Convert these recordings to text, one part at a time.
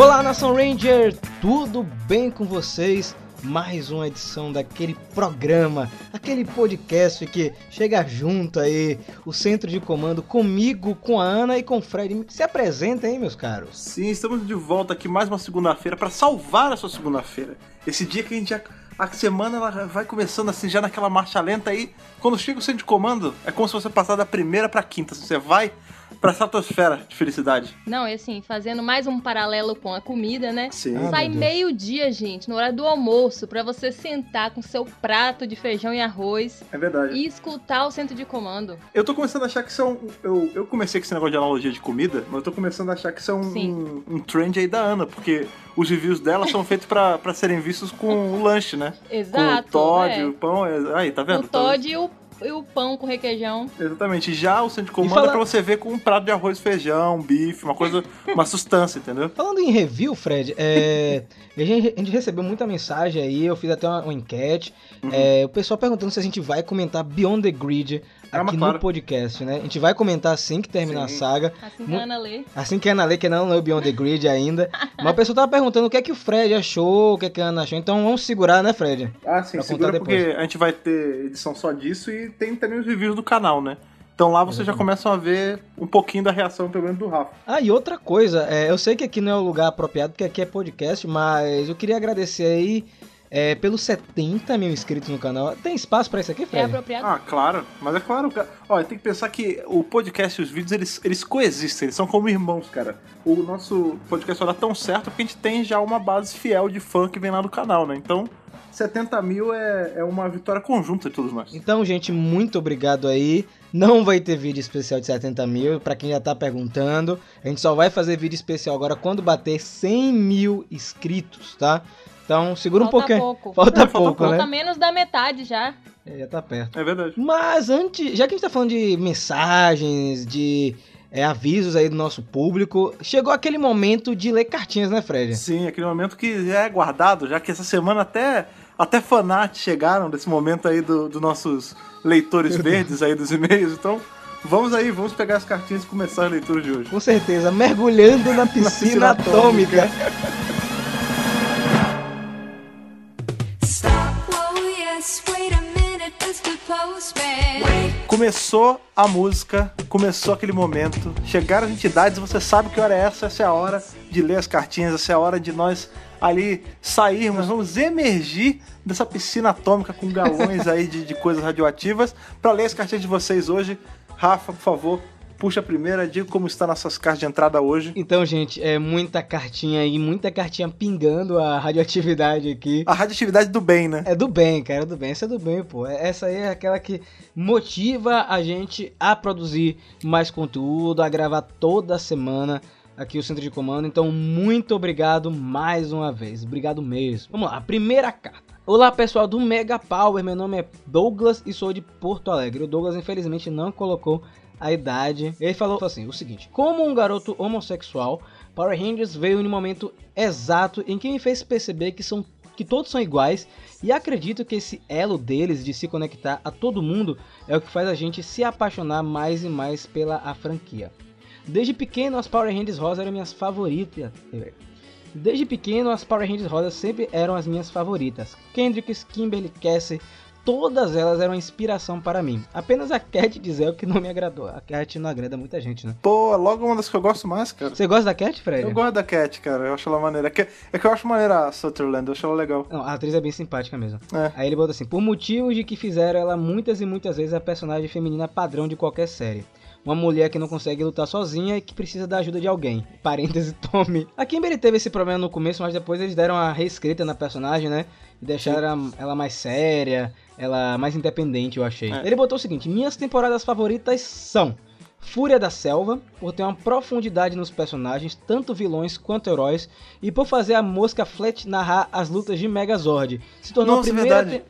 Olá, Nação Ranger! Tudo bem com vocês? Mais uma edição daquele programa, aquele podcast que chega junto aí, o centro de comando comigo, com a Ana e com o Fred. Se apresentem, meus caros. Sim, estamos de volta aqui mais uma segunda-feira para salvar a sua segunda-feira. Esse dia que a gente já a semana ela vai começando assim, já naquela marcha lenta aí. Quando chega o centro de comando, é como se você passasse da primeira pra quinta. Você vai pra estratosfera de felicidade. Não, e assim, fazendo mais um paralelo com a comida, né? Sim. Ah, Sai meio-dia, gente, na hora do almoço, pra você sentar com seu prato de feijão e arroz É verdade. e escutar o centro de comando. Eu tô começando a achar que isso é um. Eu, eu comecei com esse negócio de analogia de comida, mas eu tô começando a achar que isso é um, um, trend aí da Ana, porque os reviews dela são feitos pra, pra serem vistos com o lanche, né? Exato. com o Todd, é. o pão. é- Aí, tá vendo? O Todd e o, e o pão com requeijão. Exatamente. Já o centro de comando fala- é pra você ver com um prato de arroz, feijão, bife, uma coisa, uma sustância, entendeu? Falando em review, Fred, é, a, gente, a gente recebeu muita mensagem aí, eu fiz até uma, uma enquete. Uhum. é, o pessoal perguntando se a gente vai comentar Beyond the Grid Ah, aqui claro. no podcast, né? A gente vai comentar assim que terminar Sim. a saga. Assim que a Ana lê. Assim que a Ana lê, que não leu Beyond the Grid ainda. Mas o pessoal tava perguntando o que é que o Fred achou, o que é que a Ana achou. Então vamos segurar, né, Fred? Ah, sim, Pra segura porque depois. a gente vai ter edição só disso e tem também os reviews do canal, né? Então lá vocês já começam a ver um pouquinho da reação, pelo menos, do Rafa. Ah, e outra coisa, é, eu sei que aqui não é o lugar apropriado, porque aqui é podcast, mas eu queria agradecer aí é, pelos 70 mil inscritos no canal. Tem espaço pra isso aqui, É Fred? apropriado. Ah, claro. Mas é claro, cara. Olha, tem que pensar que o podcast e os vídeos, eles, eles coexistem, eles são como irmãos, cara. O nosso podcast só dá tão certo porque a gente tem já uma base fiel de fã que vem lá do canal, né? Então, 70 mil é, é uma vitória conjunta de todos nós. Então, gente, muito obrigado aí. Não vai ter vídeo especial de 70 mil, pra quem já tá perguntando. A gente só vai fazer vídeo especial agora quando bater 100 mil inscritos, tá? Então, segura um Falta pouquinho. pouco. Falta É, falta pouco, pouco. né? Falta menos da metade já. É, já tá perto. É verdade. Mas antes, já que a gente tá falando de mensagens, de é, avisos aí do nosso público, chegou aquele momento de ler cartinhas, né, Fred? Sim, aquele momento que já é guardado, já que essa semana até, até fanart chegaram desse momento aí dos do nossos leitores verdes aí dos e-mails. Então, vamos aí, vamos pegar as cartinhas e começar a leitura de hoje. Com certeza, mergulhando na piscina, piscina atômica. Stop, Começou a música, começou aquele momento, chegaram as entidades, você sabe que hora é essa, essa é a hora de ler as cartinhas, essa é a hora de nós ali sairmos, vamos emergir dessa piscina atômica com galões aí de, de coisas radioativas para ler as cartinhas de vocês hoje. Rafa, por favor, puxa a primeira, diga como está nossas cartas de entrada hoje. Então, gente, é muita cartinha aí, muita cartinha pingando a radioatividade aqui. A radioatividade do bem, né? É do bem, cara, é do bem. Essa é do bem, pô. Essa aí é aquela que motiva a gente a produzir mais conteúdo, a gravar toda semana aqui o Centro de Comando. Então, muito obrigado mais uma vez. Obrigado mesmo. Vamos lá, a primeira carta. Olá, pessoal do Mega Power. Meu nome é Douglas e sou de Porto Alegre. O Douglas, infelizmente, não colocou a idade. Ele falou assim: o seguinte: Como um garoto homossexual, Power Rangers veio no momento exato em que me fez perceber que são que todos são iguais e acredito que esse elo deles de se conectar a todo mundo é o que faz a gente se apaixonar mais e mais pela a franquia. Desde pequeno as Power Rangers Rosa eram minhas favoritas. Desde pequeno as Power Rangers Rosa sempre eram as minhas favoritas. Kendrick, Kimberly, Cassie, todas elas eram inspiração para mim. Apenas a Cat Diesel que não me agradou. A Cat não agrada muita gente, né? Pô, logo uma das que eu gosto mais, cara. Você gosta da Cat, Fred? Eu gosto da Cat, cara. Eu acho ela maneira. É que, é que eu acho maneira a Sutherland, eu acho ela legal. Não, a atriz é bem simpática mesmo. É. Aí ele bota assim: por motivos de que fizeram ela muitas e muitas vezes a personagem feminina padrão de qualquer série. Uma mulher que não consegue lutar sozinha e que precisa da ajuda de alguém. Parêntese, Tommy. A Kimberly teve esse problema no começo, mas depois eles deram a reescrita na personagem, né? E deixaram ela mais séria, ela mais independente, eu achei. É. Ele botou o seguinte: minhas temporadas favoritas são. Fúria da Selva, por ter uma profundidade nos personagens, tanto vilões quanto heróis, e por fazer a Mosca Flat narrar as lutas de Megazord. Se tornou Nossa, a primeira. verdade.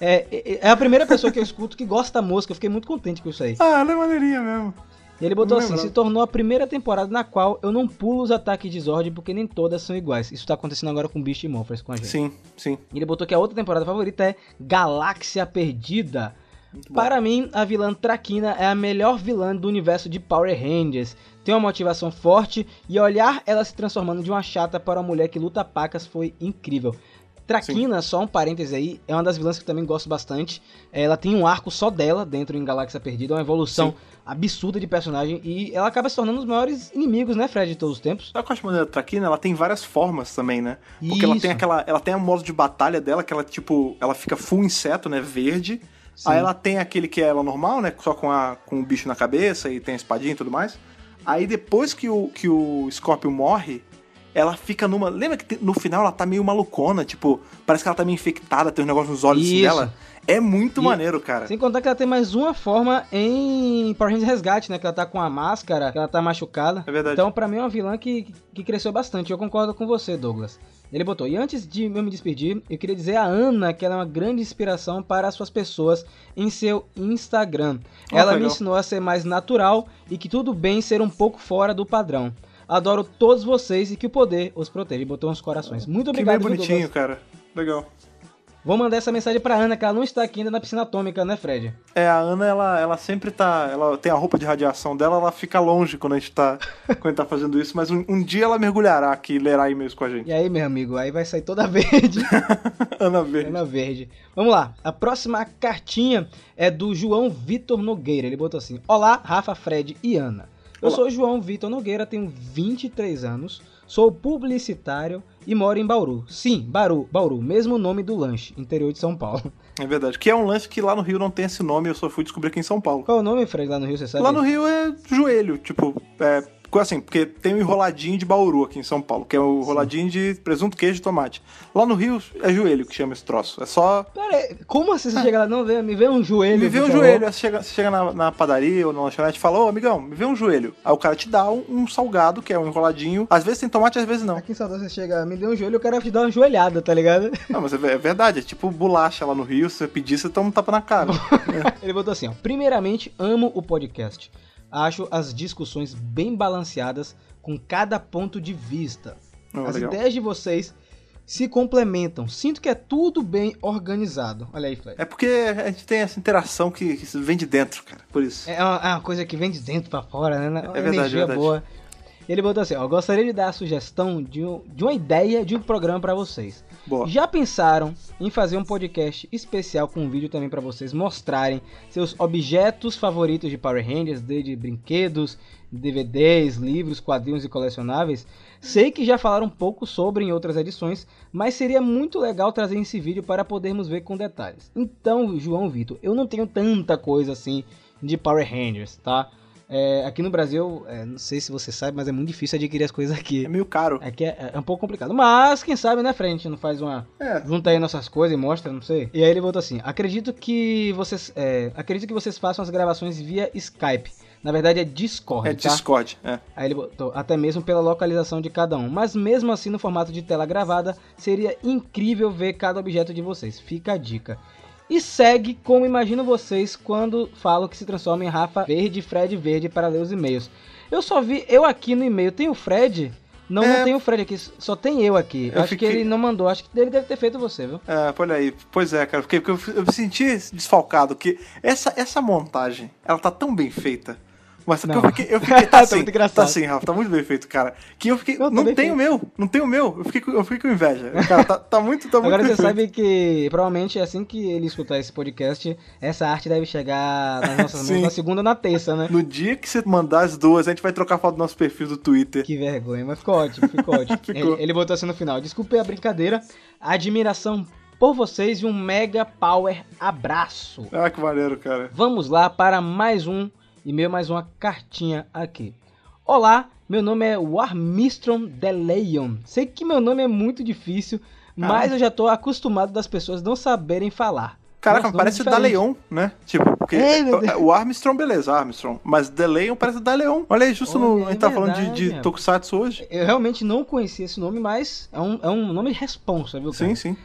É, é, é a primeira pessoa que eu escuto que gosta da Mosca, eu fiquei muito contente com isso aí. Ah, ela é maneirinha mesmo. E ele botou Não assim: lembrava. se tornou a primeira temporada na qual eu não pulo os ataques de Zord porque nem todas são iguais. Isso tá acontecendo agora com Beast e Morphers com a gente. Sim, sim. E ele botou que a outra temporada favorita é Galáxia Perdida. Para mim, a vilã Traquina é a melhor vilã do universo de Power Rangers. Tem uma motivação forte e olhar ela se transformando de uma chata para uma mulher que luta pacas foi incrível. Traquina, só um parêntese aí, é uma das vilãs que eu também gosto bastante. Ela tem um arco só dela dentro em Galáxia Perdida, uma evolução Sim. absurda de personagem e ela acaba se tornando um dos maiores inimigos, né, Fred, de todos os tempos. Sabe o que eu acho maneiro da Traquina? Ela tem várias formas também, né? Porque ela Isso. tem aquela. Ela tem um modo de batalha dela, que ela, tipo, ela fica full inseto, né? Verde. Sim. Aí ela tem aquele que é ela normal, né? Só com, a, com o bicho na cabeça e tem a espadinha e tudo mais. Aí depois que o, que o Scorpion morre, ela fica numa. Lembra que no final ela tá meio malucona, tipo, parece que ela tá meio infectada, tem um negócio nos olhos assim, Isso. dela. É muito E- maneiro, cara. Sem contar que ela tem mais uma forma em Power Rangers Resgate, né? Que ela tá com a máscara, que ela tá machucada. É verdade. Então, pra mim, é uma vilã que, que cresceu bastante. Eu concordo com você, Douglas. Ele botou. E antes de eu me despedir, eu queria dizer a Ana que ela é uma grande inspiração para as suas pessoas em seu Instagram. Ah, ela me legal. ensinou a ser mais natural e que tudo bem ser um pouco fora do padrão. Adoro todos vocês e que o poder os proteja. Ele botou uns corações. Muito que obrigado, viu, bonitinho, cara. Legal. Vou mandar essa mensagem pra Ana, que ela não está aqui ainda na piscina atômica, né, Fred? É, a Ana, ela, ela sempre tá. Ela tem a roupa de radiação dela, ela fica longe quando a gente tá, quando gente tá fazendo isso, mas um, um dia ela mergulhará aqui e lerá e-mails com a gente. E aí, meu amigo, aí vai sair toda verde. Ana Verde. Ana verde. Vamos lá. A próxima cartinha é do João Vitor Nogueira. Ele botou assim: Olá, Rafa, Fred e Ana. Eu Olá. sou João Vitor Nogueira, tenho 23 anos, sou publicitário e moro em Bauru. Sim, Bauru, Bauru, mesmo nome do lanche, interior de São Paulo. É verdade. Que é um lance que lá no Rio não tem esse nome, eu só fui descobrir aqui em São Paulo. Qual é o nome, Fred, lá no Rio, você sabe? Lá no Rio é joelho, tipo, é. Assim, porque tem o enroladinho de Bauru aqui em São Paulo, que é o enroladinho de presunto, queijo e tomate. Lá no Rio é joelho que chama esse troço. É só. Pera aí, como assim você chega lá? Não, vê, me vê um joelho. Me vê um joelho, você chega, você chega na, na padaria ou na lanchonete e fala, ô amigão, me vê um joelho. Aí o cara te dá um, um salgado, que é um enroladinho. Às vezes tem tomate, às vezes não. Aqui em Salvador você chega, me dê um joelho, eu quero te dar uma joelhada, tá ligado? Não, mas é é verdade, é tipo bolacha lá no Rio, se você pedir, você toma um tapa na cara. Ele botou assim, ó. Primeiramente, amo o podcast. Acho as discussões bem balanceadas com cada ponto de vista. Oh, as legal. ideias de vocês se complementam. Sinto que é tudo bem organizado. Olha aí, Fred. É porque a gente tem essa interação que, que vem de dentro, cara. Por isso. É uma, é uma coisa que vem de dentro pra fora, né? Uma verdade, energia é verdade. boa. Ele botou assim, ó. Gostaria de dar a sugestão de, um- de uma ideia de um programa pra vocês. Boa. Já pensaram em fazer um podcast especial com um vídeo também pra vocês mostrarem seus objetos favoritos de Power Rangers, desde brinquedos, DVDs, livros, quadrinhos e colecionáveis? Sei que já falaram um pouco sobre em outras edições, mas seria muito legal trazer esse vídeo para podermos ver com detalhes. Então, João Vitor, eu não tenho tanta coisa assim de Power Rangers, tá? É, aqui no Brasil, é, não sei se você sabe, mas é muito difícil adquirir as coisas aqui. É meio caro. Aqui é, é um pouco complicado. Mas, quem sabe, né, frente, não faz uma. É. Junta aí nossas coisas e mostra, não sei. E aí ele botou assim: acredito que vocês. é, acredito que vocês façam as gravações via Skype. Na verdade é Discord, É tá? Discord, é. Aí ele botou, até mesmo pela localização de cada um. Mas mesmo assim, no formato de tela gravada, seria incrível ver cada objeto de vocês. Fica a dica. E segue como imagino vocês quando falo que se transforma em Rafa Verde e Fred Verde para ler os e-mails. Eu só vi, eu aqui no e-mail, tem o Fred? Não, É. não tem o Fred aqui, só tem eu aqui. Eu acho fiquei- que ele não mandou, acho que ele deve ter feito você, viu? É, olha aí. Pois é, cara. Porque, porque eu, eu me senti desfalcado, que essa, essa montagem, ela tá tão bem feita. Mas que Não. eu fiquei, eu fiquei tá Tá assim, muito engraçado. tá assim, Rafa, tá muito bem feito, cara. Que eu fiquei, Não, não, tá bem tem o meu, não tem o meu. Eu fiquei, com- eu fiquei com inveja. Cara, tá, tá muito, tá muito Agora você feito. sabe que provavelmente assim que ele escutar esse podcast, essa arte deve chegar nas nossas mãos na segunda ou na terça, né? No dia que você mandar as duas, a gente vai trocar foto do nosso perfil do Twitter. Que vergonha, mas ficou ótimo, ficou ótimo. Ficou. Ele, ele botou assim no final: desculpe a brincadeira, admiração por vocês e um mega power abraço. Ah, que maneiro, cara. Vamos lá para mais um e-mail, mais uma cartinha aqui. Olá, meu nome é Warmistron de Leon. Sei que meu nome é muito difícil, mas eu já tô acostumado das pessoas não saberem falar. Caraca, Nossa, parece o diferente. Daleon, né? Tipo, porque É, o Armstrong, beleza, Armstrong. Mas Daleon parece o Daleon. Olha aí, justo no. Olha, A gente é tá falando de, de Tokusatsu hoje. Eu realmente não conhecia esse nome, mas é um, é um nome responsa, viu, cara? Sim, sim.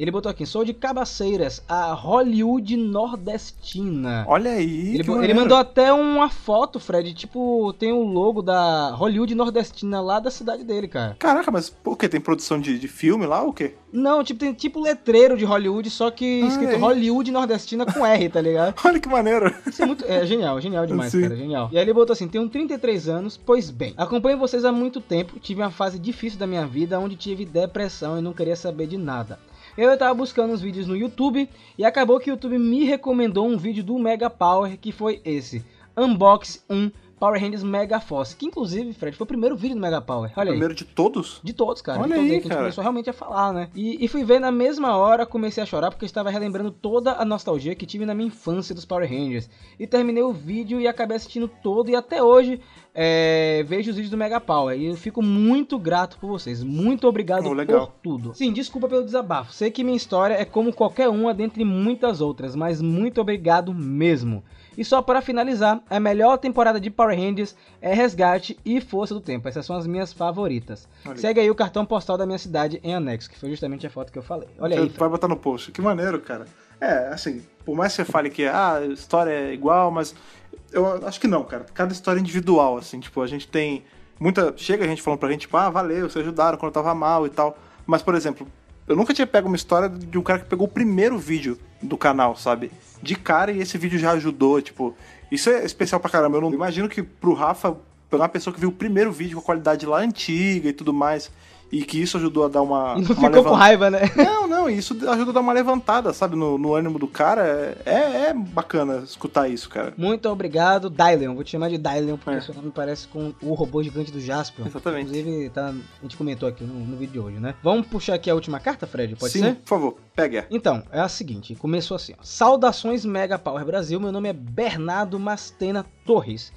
Ele botou aqui, sou de Cabaceiras, a Hollywood nordestina. Olha aí. Ele, que ele mandou até uma foto, Fred, tipo, tem o logo da Hollywood nordestina lá da cidade dele, cara. Caraca, mas por quê? Tem produção de, de filme lá ou o quê? Não, tipo, tem tipo letreiro de Hollywood, só que Ah, escrito é. Hollywood nordestina com R, tá ligado? Olha que maneiro. Isso é muito. É genial, genial demais, Sim. cara, genial. E aí ele botou assim: tenho 33 anos, pois bem, acompanho vocês há muito tempo, tive uma fase difícil da minha vida onde tive depressão e não queria saber de nada. Eu tava buscando uns vídeos no YouTube e acabou que o YouTube me recomendou um vídeo do Mega Power que foi esse: Unbox 1 Power Rangers Mega Force. Que inclusive, Fred, foi o primeiro vídeo do Mega Power. Olha aí. Primeiro de todos? De todos, cara. Olha de todos aí, que a gente cara. começou realmente a falar, né? E, e fui ver na mesma hora, comecei a chorar porque eu estava relembrando toda a nostalgia que tive na minha infância dos Power Rangers. E terminei o vídeo e acabei assistindo todo e até hoje é, vejo os vídeos do Mega Power. E eu fico muito grato por vocês. Muito obrigado Oh, legal. por tudo. Sim, desculpa pelo desabafo. Sei que minha história é como qualquer uma dentre muitas outras, mas muito obrigado mesmo. E só para finalizar, a melhor temporada de Power Rangers é Resgate e Força do Tempo. Essas são as minhas favoritas. Olha. Segue aí o cartão postal da minha cidade em anexo, que foi justamente a foto que eu falei. Olha Você aí, vai botar no post. Que maneiro, cara. É, assim, por mais que você fale que ah, a história é igual, mas eu acho que não, cara. Cada história é individual, assim, tipo, a gente tem muita. Chega a gente falando pra gente, tipo, ah, valeu, vocês ajudaram quando eu tava mal e tal. Mas, por exemplo, eu nunca tinha pego uma história de um cara que pegou o primeiro vídeo do canal, sabe? De cara e esse vídeo já ajudou, tipo. Isso é especial pra caramba. Eu não imagino que pro Rafa, pegar uma pessoa que viu o primeiro vídeo com a qualidade lá antiga e tudo mais, e que isso ajudou a dar uma. Não uma ficou levan- com raiva, né? não, não, isso ajuda a dar uma levantada, sabe, no, no ânimo do cara. É, é bacana escutar isso, cara. Muito obrigado, Dylion. Vou te chamar de Dylion porque É. seu nome parece com o robô gigante do Jasper. Exatamente. Inclusive, tá, a gente comentou aqui no, no vídeo de hoje, né? Vamos puxar aqui a última carta, Fred? Pode Sim, ser? por favor, pega. Então, é a seguinte, começou assim, ó. Saudações Mega Power Brasil, meu nome é Bernardo Mastena Torres.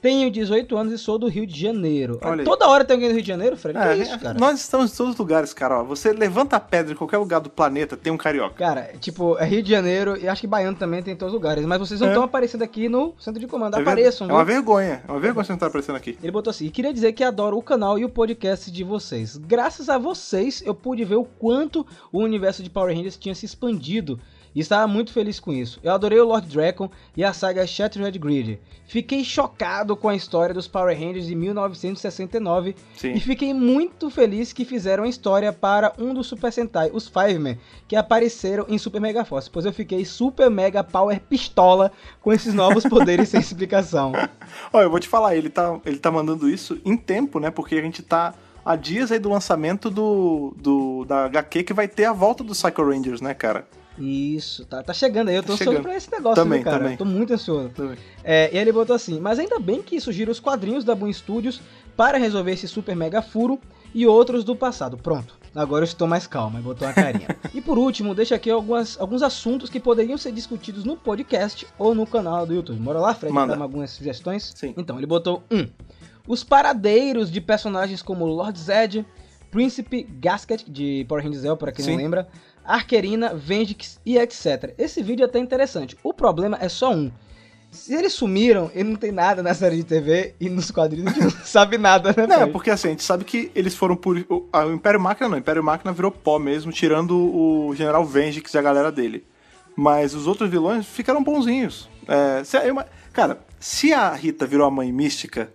Tenho 18 anos e sou do Rio de Janeiro. Olha aí. Toda hora tem alguém do Rio de Janeiro, Fred? É, é isso, cara? Nós estamos em todos os lugares, cara. Ó, você levanta a pedra em qualquer lugar do planeta, tem um carioca. Cara, tipo, é Rio de Janeiro e acho que Baiano também tem em todos os lugares, mas vocês não É. estão aparecendo aqui no centro de comando. É Apareçam, É uma viu? vergonha. É uma vergonha você não estar aparecendo aqui. Ele botou assim: queria dizer que adoro o canal e o podcast de vocês. Graças a vocês, eu pude ver o quanto o universo de Power Rangers tinha se expandido. E estava muito feliz com isso. Eu adorei o Lord Dragon e a saga Shattered Grid. Fiquei chocado com a história dos Power Rangers de 1969 Sim. e fiquei muito feliz que fizeram a história para um dos Super Sentai, os Fivemen, que apareceram em Super Mega Force, pois eu fiquei Super Mega Power Pistola com esses novos poderes sem explicação. Ó, eu vou te falar, ele tá, ele tá mandando isso em tempo, né? Porque a gente tá há dias aí do lançamento do, do da HQ que vai ter a volta dos Psycho Rangers, né, cara? Isso, tá, tá chegando aí. Eu tô Tá ansioso pra esse negócio, Também, cara. também. Eu tô muito ansioso. Também. É, e aí ele botou assim, mas ainda bem que surgiram os quadrinhos da Boom Studios para resolver esse super mega furo e outros do passado. Pronto, agora eu estou mais calma e botou uma carinha. e por último, deixa aqui algumas, alguns assuntos que poderiam ser discutidos no podcast ou no canal do YouTube. Bora lá, Fred? Manda. Dá algumas sugestões? Sim. Então, ele botou um. Os paradeiros de personagens como Lord Zed, Príncipe Gasket, de Power Rangers Zell, para quem Sim. não lembra, Arquerina, Vendix e etc. Esse vídeo é até interessante. O problema é só um. Se eles sumiram, ele não tem nada na série de TV e nos quadrinhos a gente não sabe nada, né? Não, é porque assim, a gente sabe que eles foram por. O, a- o Império Máquina não, o Império Máquina virou pó mesmo, tirando o General Vengix e a galera dele. Mas os outros vilões ficaram bonzinhos. É, se, eu, cara, se a Rita virou a mãe mística,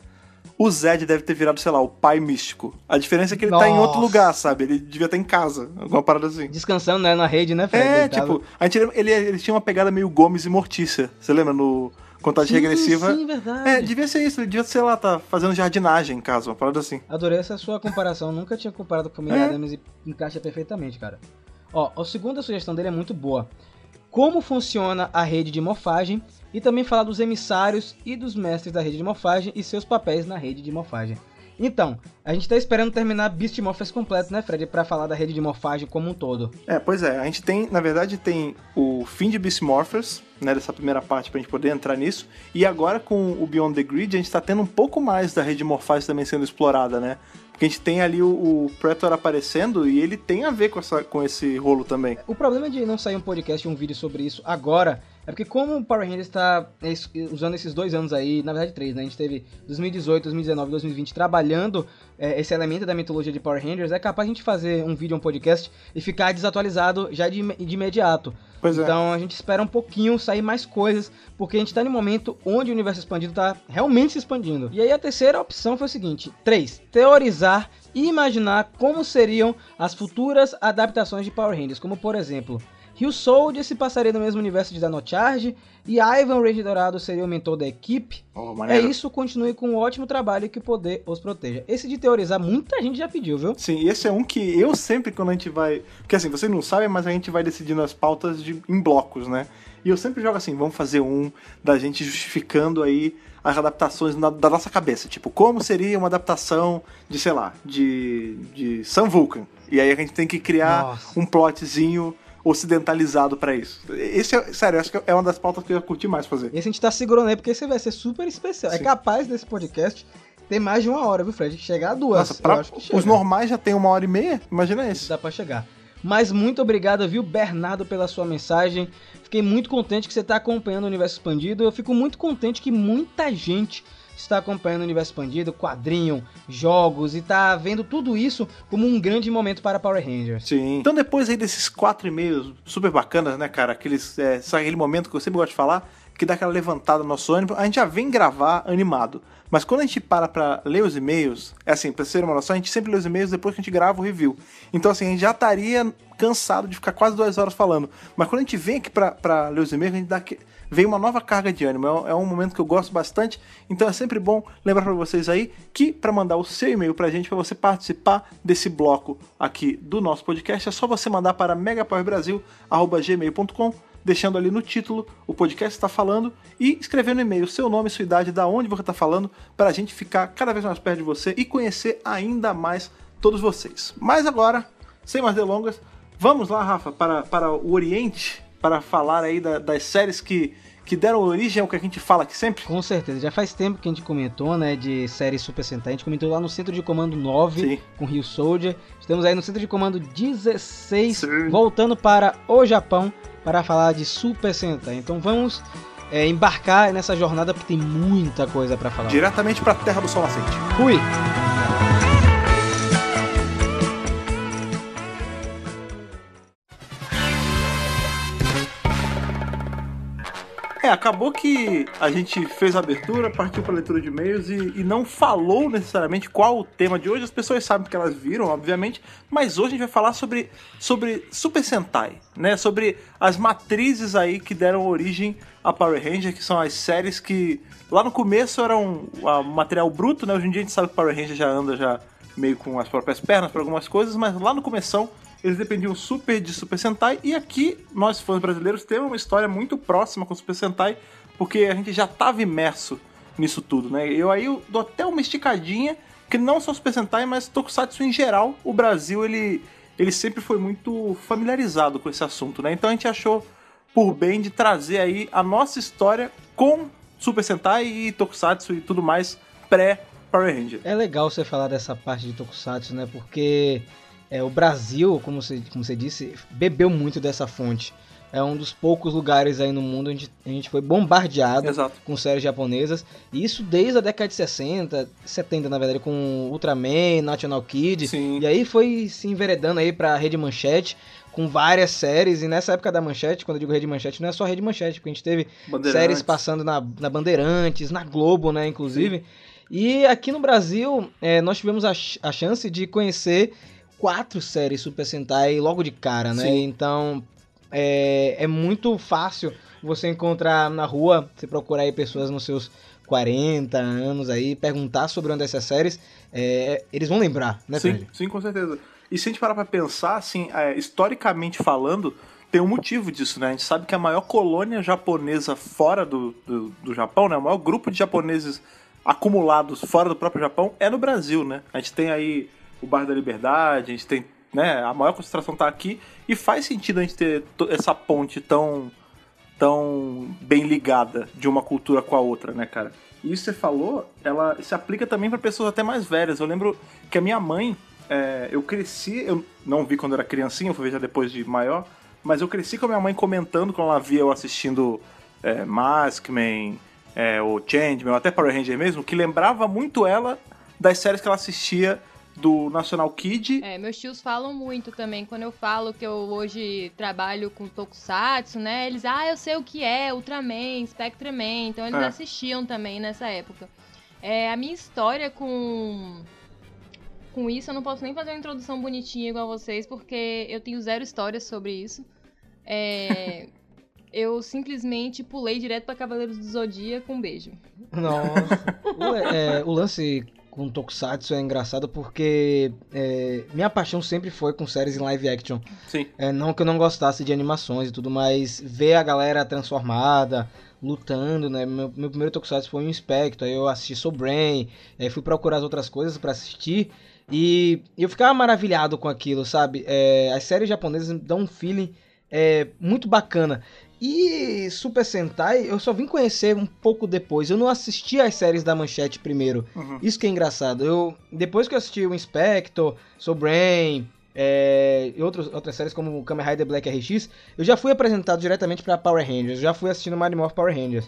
o Zed deve ter virado, sei lá, o pai místico. A diferença é que ele tá em outro Nossa. lugar, sabe? Ele devia estar em casa, alguma parada assim. Descansando né, na rede, né, Fred? É, Deitado. tipo, a gente, lembra- ele, ele tinha uma pegada meio Gomes e Mortícia. Você lembra no Contagem Sim, Regressiva? Sim, verdade. É, devia ser isso, ele devia, sei lá, tá fazendo jardinagem em casa, uma parada assim. Adorei essa sua comparação. Nunca tinha comparado com o Família É. Adams e encaixa perfeitamente, cara. Ó, a segunda sugestão dele é muito boa. Como funciona a rede de morfagem e também falar dos emissários e dos mestres da rede de morfagem e seus papéis na rede de morfagem. Então, a gente tá esperando terminar Beast Morphers completo, né, Fred? Pra falar da rede de morfagem como um todo. É, pois é, a gente tem, na verdade, tem o fim de Beast Morphers, né, dessa primeira parte pra gente poder entrar nisso, e agora com o Beyond the Grid a gente tá tendo um pouco mais da rede de morfagem também sendo explorada, né? Porque a gente tem ali o, o Predator aparecendo e ele tem a ver com, essa, com esse rolo também. O problema de não sair um podcast e um vídeo sobre isso agora É porque como o Power Rangers está usando esses dois anos aí, na verdade três, né? A gente teve 2018, 2019 2020 trabalhando é, esse elemento da mitologia de Power Rangers, é capaz a gente fazer um vídeo, um podcast e ficar desatualizado já de, de imediato. Pois é. Então a gente espera um pouquinho sair mais coisas, porque a gente tá no momento onde o universo expandido tá realmente se expandindo. E aí a terceira opção foi o seguinte: 3. Teorizar e imaginar como seriam as futuras adaptações de Power Rangers, como por exemplo, Rio Soldier se passaria no mesmo universo de Dino Charge e Ivan Ranger Dourado seria o mentor da equipe. Oh, É isso, continue com um ótimo trabalho e que o poder os proteja. Esse de teorizar, muita gente já pediu, viu? Sim, esse é um que eu sempre, quando a gente vai. Porque assim, vocês não sabem, mas a gente vai decidindo as pautas de... em blocos, né? E eu sempre jogo assim: vamos fazer um da gente justificando aí as adaptações na- da nossa cabeça. Tipo, como seria uma adaptação de, sei lá, de, de Sam Vulcan. E aí a gente tem que criar Nossa. um plotzinho ocidentalizado pra isso. Esse é, sério, acho que é uma das pautas que eu curti mais fazer. Esse a gente tá segurando aí porque esse vai ser super especial. É Sim. capaz desse podcast ter mais de uma hora, viu, Fred? Chegar a duas. Nossa, pra, os normais já tem uma hora e meia? Imagina esse. Dá pra chegar. Mas muito obrigado, viu, Bernardo, pela sua mensagem. Fiquei muito contente que você está acompanhando o Universo Expandido. Eu fico muito contente que muita gente está acompanhando o Universo Expandido, quadrinho, jogos e tá vendo tudo isso como um grande momento para Power Rangers. Sim. Então depois aí desses quatro e-mails super bacanas, né, cara? Aqueles, é, sabe aquele momento que eu sempre gosto de falar, que dá aquela levantada no nosso ânimo, a gente já vem gravar animado. Mas quando a gente para pra ler os e-mails, é assim, pra ser uma noção, a gente sempre lê os e-mails depois que a gente grava o review. Então assim, a gente já estaria cansado de ficar quase duas horas falando. Mas quando a gente vem aqui pra, pra ler os e-mails, a gente dá que... vem uma nova carga de ânimo. É um, é um momento que eu gosto bastante. Então é sempre bom lembrar pra vocês aí que pra mandar o seu e-mail pra gente, pra você participar desse bloco aqui do nosso podcast, é só você mandar para megapowerbrasil.gmail.com deixando ali no título o podcast está falando e escrevendo no e-mail seu nome, sua idade, da onde você está falando, para a gente ficar cada vez mais perto de você e conhecer ainda mais todos vocês. Mas agora, sem mais delongas, vamos lá, Rafa, para, para o Oriente, para falar aí da- das séries que, que deram origem ao que a gente fala aqui sempre. Com certeza, já faz tempo que a gente comentou, né, de série Super Sentai. A gente comentou lá no Centro de Comando 9 Sim. com Rio Soldier. Estamos aí no Centro de Comando 16, Sim. voltando para o Japão para falar de Super Sentai. Então vamos é, embarcar nessa jornada porque tem muita coisa para falar. Diretamente para a Terra do Sol Nascente. Fui! É, acabou que a gente fez a abertura, partiu para leitura de e-mails e, e não falou necessariamente qual o tema de hoje. As pessoas sabem que elas viram, obviamente, mas hoje a gente vai falar sobre, sobre Super Sentai, né? Sobre as matrizes aí que deram origem a Power Ranger, que são as séries que lá no começo eram material bruto, né? Hoje em dia a gente sabe que Power Ranger já anda já meio com as próprias pernas para algumas coisas, mas lá no começão eles dependiam super de Super Sentai e aqui nós fãs brasileiros temos uma história muito próxima com Super Sentai porque a gente já estava imerso nisso tudo, né? Eu aí eu dou até uma esticadinha que não só Super Sentai, mas Tokusatsu em geral, o Brasil ele ele sempre foi muito familiarizado com esse assunto, né? Então a gente achou por bem de trazer aí a nossa história com Super Sentai e Tokusatsu e tudo mais pré Power Ranger. É legal você falar dessa parte de Tokusatsu, né? Porque é, o Brasil, como você, como você disse, bebeu muito dessa fonte. É um dos poucos lugares aí no mundo onde a gente foi bombardeado Exato. com séries japonesas. E isso desde a década de 60, 70 na verdade, com Ultraman, National Kid. Sim. E aí foi se enveredando aí pra Rede Manchete, com várias séries. E nessa época da Manchete, quando eu digo Rede Manchete, não é só Rede Manchete, porque a gente teve séries passando na, na Bandeirantes, na Globo, né, inclusive. E aqui no Brasil, é, nós tivemos a, a chance de conhecer quatro séries Super Sentai logo de cara, né? Sim. Então, é, é muito fácil você encontrar na rua, você procurar aí pessoas nos seus 40 anos aí, perguntar sobre uma dessas séries, é, eles vão lembrar, né, Sim, Fred? sim, com certeza. E se a gente parar pra pensar, assim, é, historicamente falando, tem um motivo disso, né? A gente sabe que a maior colônia japonesa fora do, do, do Japão, né? O maior grupo de japoneses acumulados fora do próprio Japão é no Brasil, né? A gente tem aí o Bar da Liberdade, a gente tem, né? A maior concentração tá aqui e faz sentido a gente ter essa ponte tão tão bem ligada de uma cultura com a outra, né, cara? E isso que você falou, ela se aplica também para pessoas até mais velhas. Eu lembro que a minha mãe, é, eu cresci, eu não vi quando era criancinha, eu fui ver já depois de maior, mas eu cresci com a minha mãe comentando quando ela via eu assistindo é, Maskman, é, o Changeman, ou até Power Ranger mesmo, que lembrava muito ela das séries que ela assistia do National Kid. É, meus tios falam muito também. Quando eu falo que eu hoje trabalho com Tokusatsu, né? Eles, ah, eu sei o que é, Ultraman, Spectreman. Então eles É. assistiam também nessa época. É, a minha história com. Com isso, eu não posso nem fazer uma introdução bonitinha igual vocês, porque eu tenho zero histórias sobre isso. É, eu simplesmente pulei direto pra Cavaleiros do Zodíaco, um beijo. Nossa. o, é, o lance com Tokusatsu é engraçado porque é, minha paixão sempre foi com séries em live action. Sim. É, não que eu não gostasse de animações e tudo, mas ver a galera transformada, lutando, né? Meu, meu primeiro Tokusatsu foi um Inspector, aí eu assisti Soul Brain, aí fui procurar as outras coisas pra assistir e eu ficava maravilhado com aquilo, sabe? É, as séries japonesas dão um feeling é, muito bacana. E Super Sentai eu só vim conhecer um pouco depois. Eu não assisti as séries da Manchete primeiro. Uhum. Isso que é engraçado. Eu depois que eu assisti o Inspector, Soul Brain, é, e outros, outras séries como o Kamen Rider Black RX, eu já fui apresentado diretamente pra Power Rangers. Eu já fui assistindo Mighty Morphin Power Rangers.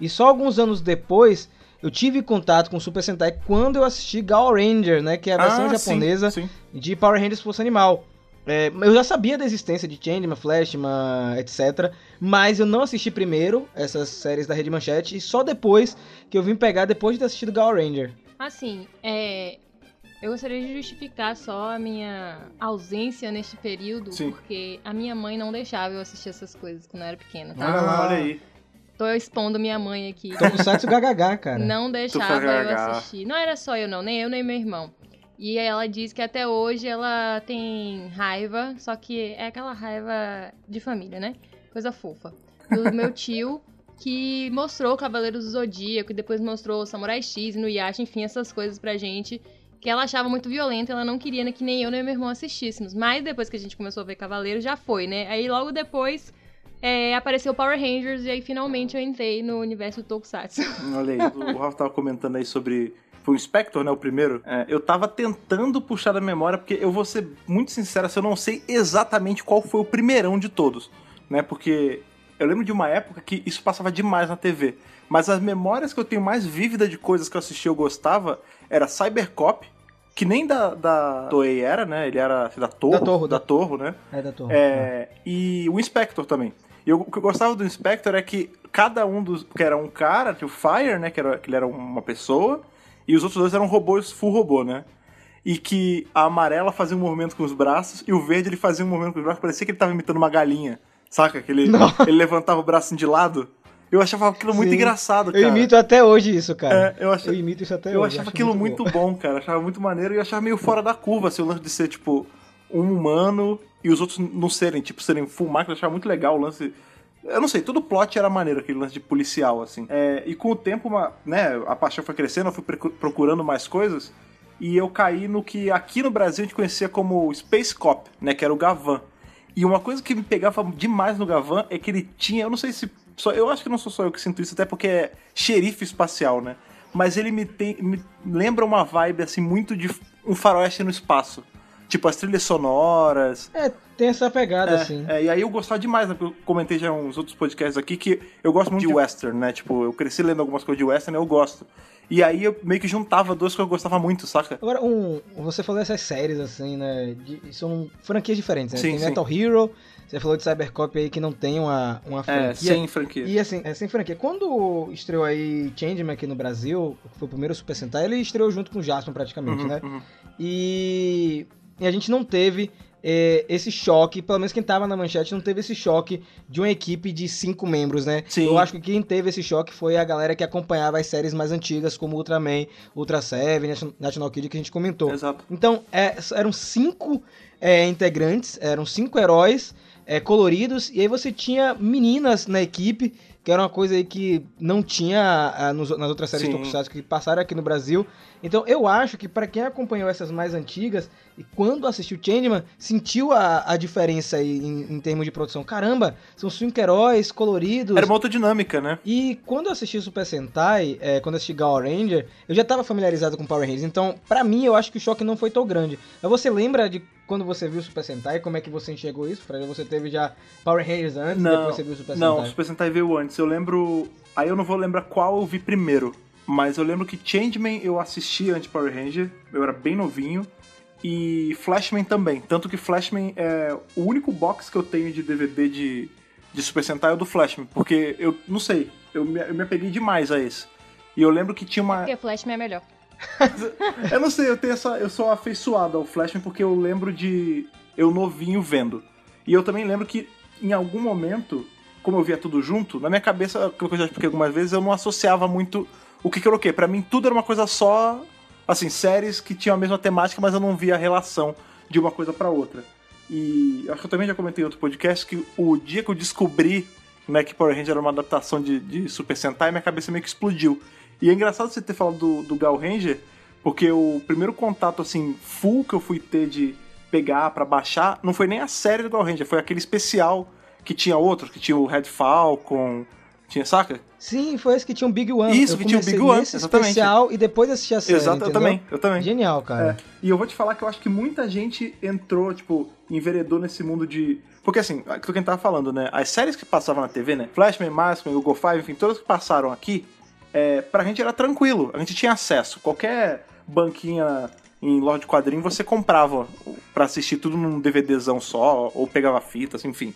E só alguns anos depois eu tive contato com o Super Sentai quando eu assisti Gal Ranger, né, que é a versão Ah, sim, japonesa sim. de Power Rangers Força Animal. É, eu já sabia da existência de Changeman, Flashman, etc. Mas eu não assisti primeiro essas séries da Rede Manchete. E só depois que eu vim pegar, depois de ter assistido Gal Ranger. Assim, é. Eu gostaria de justificar só a minha ausência neste período, Sim. porque a minha mãe não deixava eu assistir essas coisas quando eu era pequena, tá? Olha lá, Ah. olha aí. Tô expondo minha mãe aqui. Tokusatsu GHH, cara. Não deixava eu assistir. Não era só eu, não, nem eu, nem meu irmão. E ela diz que até hoje ela tem raiva, só que é aquela raiva de família, né? Coisa fofa. Do meu tio, que mostrou Cavaleiros do Zodíaco, e depois mostrou Samurai X, Inuyasha, enfim, essas coisas pra gente. Que ela achava muito violenta, ela não queria que nem eu nem meu irmão assistíssemos. Mas depois que a gente começou a ver Cavaleiros, já foi, né? Aí logo depois é, apareceu Power Rangers, e aí finalmente eu entrei no universo do Tokusatsu. Olha aí. O Rafa tava comentando aí sobre. Foi o Spectre, né? O primeiro. É, eu tava tentando puxar da memória, porque eu vou ser muito sincero, assim, eu não sei exatamente qual foi o primeirão de todos. Né? Porque eu lembro de uma época que isso passava demais na TV. Mas as memórias que eu tenho mais vívida de coisas que eu assisti e eu gostava era Cybercop, que nem da, da Toei era, né? Ele era da Torre. Da Torre, da da- Torre, né? É da torre. É, e o Inspector também. E eu- o que eu gostava do Inspector é que cada um dos. que era um cara, tinha o Fire, né? Que, era, que ele era uma pessoa, e os outros dois eram robôs full robô, né? E que a amarela fazia um movimento com os braços e o verde ele fazia um movimento com os braços, parecia que ele tava imitando uma galinha. Saca? Que ele, ele levantava o braço de lado. Eu achava aquilo muito Sim. engraçado, cara. Eu imito até hoje isso, cara. É, eu achei- imito isso até Eu hoje. achava acho aquilo muito, bom. cara. Achava muito maneiro e eu achava meio fora da curva, assim, o lance de ser, tipo, um humano e os outros não serem, tipo, serem full máquina. Eu achava muito legal o lance. Eu não sei, todo plot era maneiro, aquele lance de policial, assim. É, e com o tempo, uma, né, a paixão foi crescendo, eu fui procurando mais coisas. E eu caí no que aqui no Brasil a gente conhecia como Space Cop, né? Que era o Gavan. E uma coisa que me pegava demais no Gavan é que ele tinha, eu não sei se. Só, eu acho que não sou só eu que sinto isso, até porque é xerife espacial, né? Mas ele me, tem, me lembra uma vibe assim muito de um faroeste no espaço. Tipo, as trilhas sonoras. É, tem essa pegada, assim. É, e aí eu gostava demais, né? porque Eu comentei já uns outros podcasts aqui que eu gosto muito de western, né? Tipo, eu cresci lendo algumas coisas de western e eu gosto. E aí eu meio que juntava duas que eu gostava muito, saca? Agora, um, você falou dessas séries, assim, né? de- são franquias diferentes, né? Sim, tem sim. Metal Hero, você falou de Cybercop aí que não tem uma, uma franquia. É, sem franquia. E assim, é sem franquia. Quando estreou aí Changeman aqui no Brasil, que foi o primeiro Super Sentai, ele estreou junto com o Jasper praticamente, Uhum, né? uhum. E, e a gente não teve é, esse choque, pelo menos quem tava na manchete não teve esse choque de uma equipe de cinco membros, né? Sim. Eu acho que quem teve esse choque foi a galera que acompanhava as séries mais antigas, como Ultraman, Ultra Seven, Nation- National Kid, que a gente comentou. Exato. Então, é, eram cinco é, integrantes, eram cinco heróis é, coloridos, e aí você tinha meninas na equipe, que era uma coisa aí que não tinha ah, nos- nas outras séries Sim. de Tokusatsu que passaram aqui no Brasil. Então, eu acho que para quem acompanhou essas mais antigas, e quando assistiu Changeman, sentiu a, a diferença aí em, em termos de produção. Caramba, são cinco heróis coloridos. Era uma outra dinâmica, né? E quando eu assisti Super Sentai, é, quando eu assisti Gal Ranger, eu já tava familiarizado com Power Rangers. Então, pra mim, eu acho que o choque não foi tão grande. Mas você lembra de quando você viu o Super Sentai, como é que você enxergou isso? Fred, você teve já Power Rangers antes, Não, depois você viu o Super Não, o Sentai? Super Sentai veio antes. Eu lembro. Aí eu não vou lembrar qual eu vi primeiro. Mas eu lembro que Changeman eu assisti antes de Power Ranger. Eu era bem novinho. E Flashman também. Tanto que Flashman é o único box que eu tenho de DVD de, de Super Sentai é o do Flashman. Porque eu não sei. Eu me, eu me apeguei demais a esse. E eu lembro que tinha uma. Porque Flashman é melhor. Eu não sei, eu tenho essa. Eu sou afeiçoado ao Flashman porque eu lembro de eu novinho vendo. E eu também lembro que em algum momento, como eu via tudo junto, na minha cabeça, aquilo que eu já expliquei algumas vezes, eu não associava muito o que que era o quê. Pra mim tudo era uma coisa só, assim, séries que tinham a mesma temática, mas eu não via a relação de uma coisa pra outra. E acho que eu também já comentei em outro podcast que o dia que eu descobri né, que Power Ranger era uma adaptação de, de Super Sentai, minha cabeça meio que explodiu. E é engraçado você ter falado do, do Gal Ranger, porque o primeiro contato, assim, full que eu fui ter de pegar pra baixar, não foi nem a série do Gal Ranger, foi aquele especial que tinha outros, que tinha o Red Falcon, tinha, saca? Sim, foi esse que tinha um Big One. Isso, Eu que tinha o comecei Big One, exatamente. especial e depois assisti a série, Exato, eu também, eu também. Genial, cara. É, e eu vou te falar que eu acho que muita gente entrou, tipo, enveredou nesse mundo de. Porque assim, aquilo que a gente tava falando, né? As séries que passavam na TV, né? Flashman, Maskman, Google Five, enfim, todas que passaram aqui, é, pra gente era tranquilo. A gente tinha acesso. Qualquer banquinha em loja de quadrinho você comprava pra assistir tudo num DVDzão só, ou pegava fitas, enfim.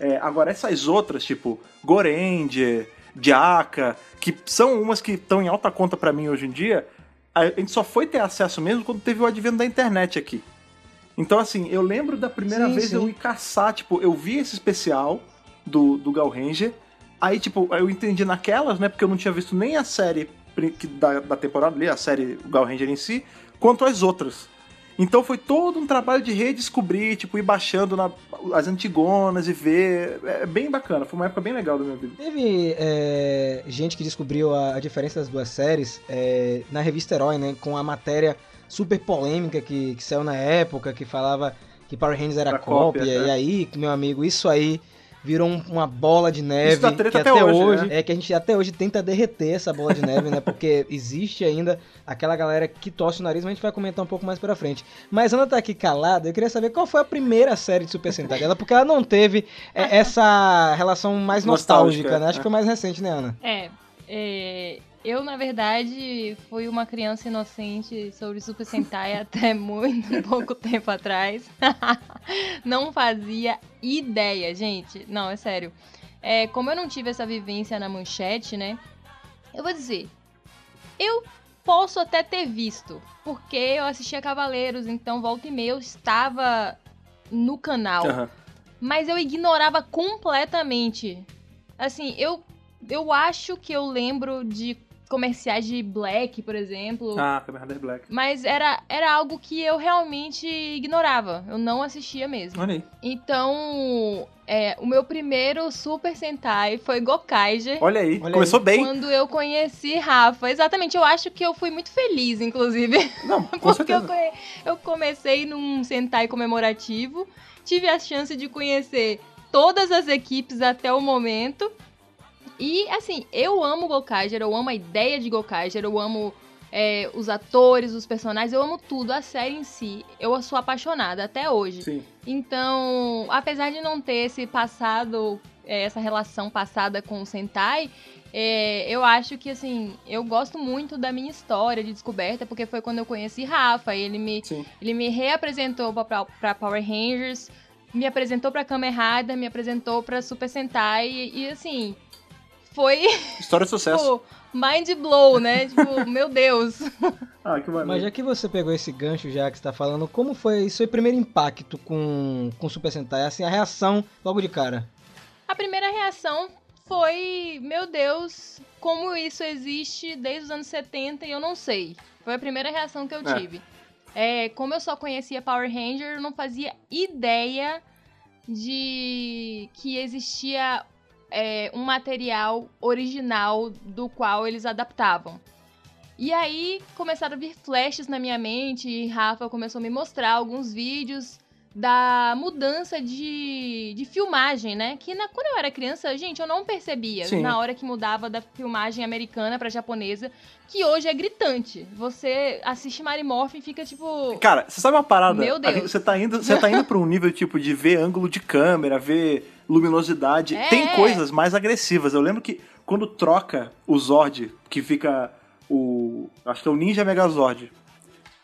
É, agora, essas outras, tipo Goranger, Diaka, que são umas que estão em alta conta pra mim hoje em dia, a gente só foi ter acesso mesmo quando teve o advento da internet aqui. Então, assim, eu lembro da primeira Sim, vez sim. eu ir caçar, tipo, eu vi esse especial do, do Gal Ranger, aí, tipo, eu entendi naquelas, né, porque eu não tinha visto nem a série da, da temporada ali, a série Gal Ranger em si, quanto as outras. Então foi todo um trabalho de redescobrir, tipo, ir baixando na- as antigonas e ver. É bem bacana, foi uma época bem legal da minha vida. Teve é, gente que descobriu a, a diferença das duas séries é, na revista Herói, né? Com a matéria super polêmica que, que saiu na época, que falava que Power Rangers era cópia. cópia, é. E aí, meu amigo, isso aí virou um- uma bola de neve. Isso dá treta que até hoje, né? É que a gente até hoje tenta derreter essa bola de neve, né? Porque existe ainda aquela galera que torce o nariz, mas a gente vai comentar um pouco mais pra frente. Mas Ana tá aqui calada, eu queria saber qual foi a primeira série de Super Sentai dela, porque ela não teve é, essa relação mais nostálgica, Nostálgica, né? Acho é. que foi mais recente, né, Ana? É, é, eu, na verdade, fui uma criança inocente sobre Super Sentai até muito pouco tempo atrás. não fazia ideia, gente. Não, é sério. É, como eu não tive essa vivência na manchete, né? Eu vou dizer, eu posso até ter visto, porque eu assistia Cavaleiros, então volta e meia eu estava no canal Aham. mas eu ignorava completamente. Assim, eu eu acho que eu lembro de comerciais de Black, por exemplo, Ah, Kamen Rider Black. mas era, era algo que eu realmente ignorava. Eu não assistia mesmo. Olha aí. Então, é, o meu primeiro Super Sentai foi Gokaiger. Olha aí, Olha começou aí. bem. Quando eu conheci Rafa, exatamente, eu acho que eu fui muito feliz, inclusive. Não, com Porque eu, certeza. eu comecei num Sentai comemorativo, tive a chance de conhecer todas as equipes até o momento. E, assim, eu amo Gokaiger, eu amo a ideia de Gokaiger, eu amo é, os atores, os personagens, eu amo tudo, a série em si. Eu sou apaixonada até hoje. Sim. Então, apesar de não ter esse passado, é, essa relação passada com o Sentai, é, eu acho que, assim, eu gosto muito da minha história de descoberta, porque foi quando eu conheci Rafa, ele me, Sim. ele me reapresentou pra Power Rangers, me apresentou pra Kamen Rider, me apresentou pra Super Sentai, e, e, assim, foi, História de sucesso. tipo, mind blow, né? tipo, meu Deus. Ah, que maneiro. Mas já que você pegou esse gancho já que você tá falando, como foi seu primeiro impacto com com Super Sentai? Assim, a reação logo de cara. A primeira reação foi, meu Deus, como isso existe desde os anos 70 e eu não sei. Foi a primeira reação que eu É. tive. É, como eu só conhecia Power Ranger, eu não fazia ideia de que existia é, um material original do qual eles adaptavam. E aí começaram a vir flashes na minha mente e Rafa começou a me mostrar alguns vídeos da mudança de, de filmagem, né? Que na, quando eu era criança, gente, eu não percebia Sim. na hora que mudava da filmagem americana pra japonesa, que hoje é gritante. Você assiste Mary Morphin e fica tipo. Cara, você sabe uma parada? Meu Deus. Você tá indo, você tá indo pra um nível tipo de ver ângulo de câmera, ver luminosidade. É. Tem coisas mais agressivas. Eu lembro que quando troca o Zord, que fica o. Acho que é o Ninja Megazord.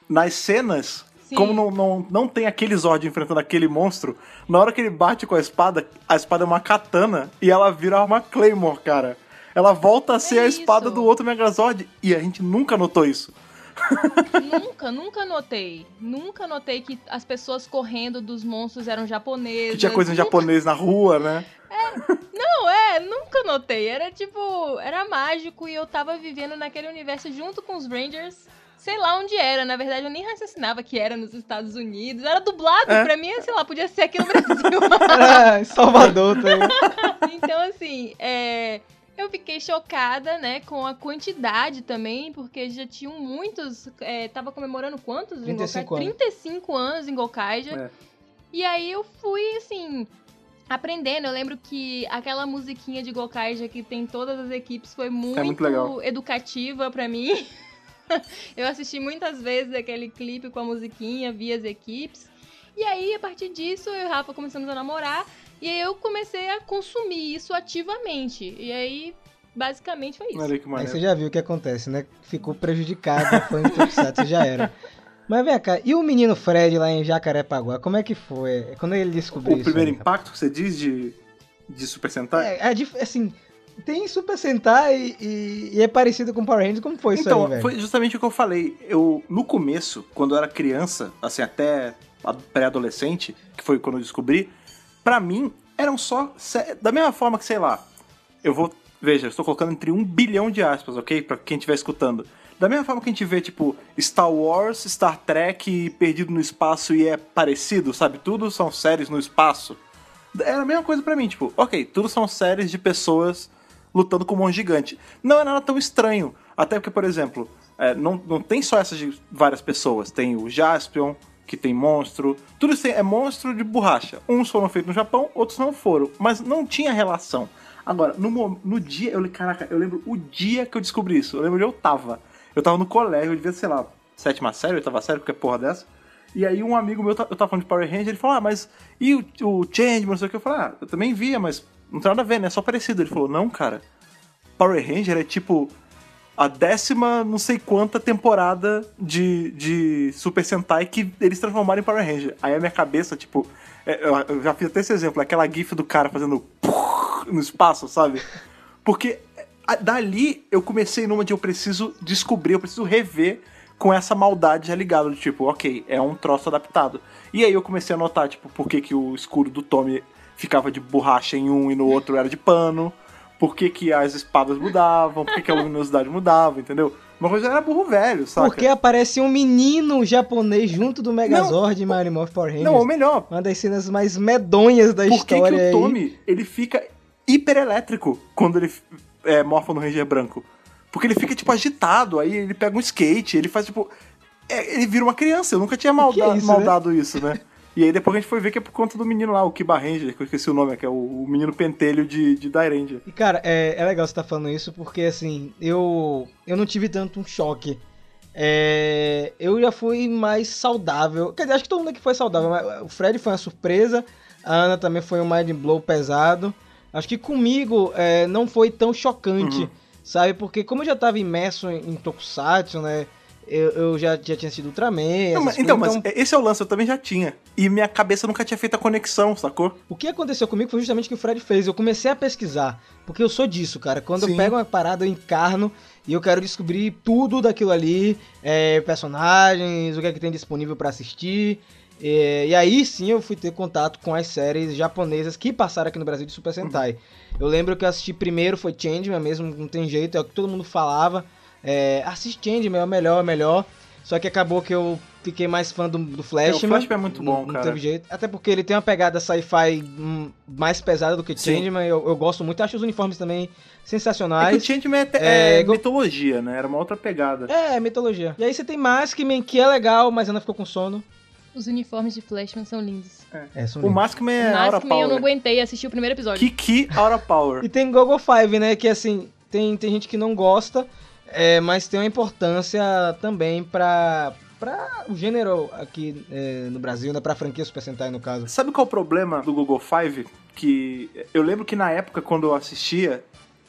Nas cenas, Sim. como não, não, não tem aquele Zord enfrentando aquele monstro, na hora que ele bate com a espada, a espada é uma katana e ela vira uma Claymore, cara. Ela volta a ser É a espada isso. do outro Megazord e a gente nunca notou isso. nunca, nunca notei. Nunca notei que as pessoas correndo dos monstros eram japonesas. Que tinha coisa em Nunca- japonês na rua, né? Não, é, nunca notei. Era tipo, era mágico e eu tava vivendo naquele universo junto com os Rangers. Sei lá onde era, na verdade eu nem raciocinava que era nos Estados Unidos. Era dublado, É. pra mim, sei lá, podia ser aqui no Brasil. Era em Salvador, aí. então, assim, é, eu fiquei chocada, né, com a quantidade também, porque já tinham muitos. É, tava comemorando quantos? em 35 Gokaiger? anos. 35 anos em Gokaiger. É. E aí eu fui, assim, aprendendo. Eu lembro que aquela musiquinha de Gokaiger que tem todas as equipes foi muito, É muito educativa pra mim. eu assisti muitas vezes aquele clipe com a musiquinha, vi as equipes. E aí, a partir disso, eu e o Rafa começamos a namorar. E aí eu comecei a consumir isso ativamente. E aí, basicamente, foi isso. Olha que Aí você já viu o que acontece, né? Ficou prejudicado, foi Tokusatsu, já era. Mas vem cá, e o menino Fred lá em Jacarepaguá, como é que foi? Quando ele descobriu O isso? primeiro aí, impacto que você diz de, de Super Sentai? É, é assim, tem Super Sentai e, e é parecido com Power Rangers, como foi isso então, aí, velho? foi justamente o que eu falei. Eu, no começo, quando eu era criança, assim, até pré-adolescente, que foi quando eu descobri, pra mim, eram só. Da mesma forma que, sei lá, eu vou. Veja, eu estou colocando entre um bilhão de aspas, ok? Pra quem estiver escutando. Da mesma forma que a gente vê, tipo, Star Wars, Star Trek, Perdido no Espaço e é parecido, sabe? Tudo são séries no espaço. Era a mesma coisa pra mim, tipo, ok, tudo são séries de pessoas lutando com um monstro gigante. Não é nada tão estranho. Até porque, por exemplo, é, não, não tem só essas de várias pessoas. Tem o Jaspion, que tem monstro. Tudo isso é monstro de borracha. Uns foram feitos no Japão, outros não foram. Mas não tinha relação. Agora, no, no dia, eu, caraca, eu lembro o dia que eu descobri isso. Eu lembro onde eu tava. Eu tava no colégio, eu devia, sei lá, sétima série, oitava série, qualquer porra dessa. E aí um amigo meu, eu tava falando de Power Ranger, ele falou, ah, mas e o, o Changeman, não sei o que? Eu falei, ah, eu também via, mas não tem nada a ver, né? É só parecido. Ele falou, não, cara, Power Ranger é tipo a décima não sei quanta temporada de, de Super Sentai que eles transformaram em Power Ranger. Aí a minha cabeça, tipo, é, eu, já fiz até esse exemplo, aquela gif do cara fazendo no espaço, sabe? Porque dali eu comecei numa de eu preciso descobrir, eu preciso rever com essa maldade já ligada, tipo, ok, é um troço adaptado. E aí eu comecei a notar, tipo, por que, que o escudo do Tommy ficava de borracha em um e no outro era de pano, por que, que as espadas mudavam, por que, que a luminosidade mudava, entendeu? Uma coisa era burro velho, sabe? Porque aparece um menino japonês junto do Megazord e Mighty Morphin Power Rangers. Não, ou melhor, Uma das cenas mais medonhas da por que, que história o aí. Tommy ele fica hiperelétrico quando ele é, morfa no Ranger branco? Porque ele fica, tipo, agitado, aí ele pega um skate, ele faz, tipo... é, ele vira uma criança, eu nunca tinha malda Que é isso, maldado isso, né? E aí depois a gente foi ver que é por conta do menino lá, o Kiba Ranger, que eu esqueci o nome, que é o, o menino pentelho de, de Dai Ranger. E cara, é, é legal você estar falando isso porque assim, eu eu não tive tanto um choque. É, eu já fui mais saudável. Quer dizer, acho que todo mundo aqui foi saudável. Mas o Fred foi uma surpresa. A Ana também foi um mind blow pesado. Acho que comigo é, não foi tão chocante, Uhum. sabe? Porque como eu já tava imerso em, em Tokusatsu, né? Eu, eu já, já tinha sido Ultraman. Não, mas- então, mas esse é o lance, eu também já tinha. E minha cabeça nunca tinha feito a conexão, sacou? O que aconteceu comigo foi justamente o que o Fred fez. Eu comecei a pesquisar, porque eu sou disso, cara. Quando Sim. eu pego uma parada, eu encarno e eu quero descobrir tudo daquilo ali, é, personagens, o que é que tem disponível pra assistir. É, e aí sim eu fui ter contato com as séries japonesas que passaram aqui no Brasil de Super Sentai. Eu lembro que eu assisti primeiro foi Changeman mesmo, não tem jeito, é o que todo mundo falava. É, assiste Changeman, é o melhor, é o melhor. Só que acabou que eu fiquei mais fã do, do Flashman. É, o Flashman é muito bom, não, Não cara. teve jeito. Até porque ele tem uma pegada sci-fi hum, mais pesada do que Sim. Changeman. Eu, eu gosto muito. Acho os uniformes também É que sensacionais. o Changeman é, é, é mitologia, né? Era uma outra pegada. É, mitologia. E aí você tem Maskman, que é legal, mas Ana ficou com sono. Os uniformes de Flashman são lindos. É, são O lindos. Maskman é Aura Maskman eu não Power. aguentei assistir o primeiro episódio. Kiki Aura Power. E tem Gogo Five, né? Que assim, tem, tem gente que não gosta, é, mas tem uma importância também pra, pra o gênero aqui é, no Brasil, né? Pra franquia Super Sentai, no caso. Sabe qual é o problema do Google Five? Que eu lembro que na época, quando eu assistia,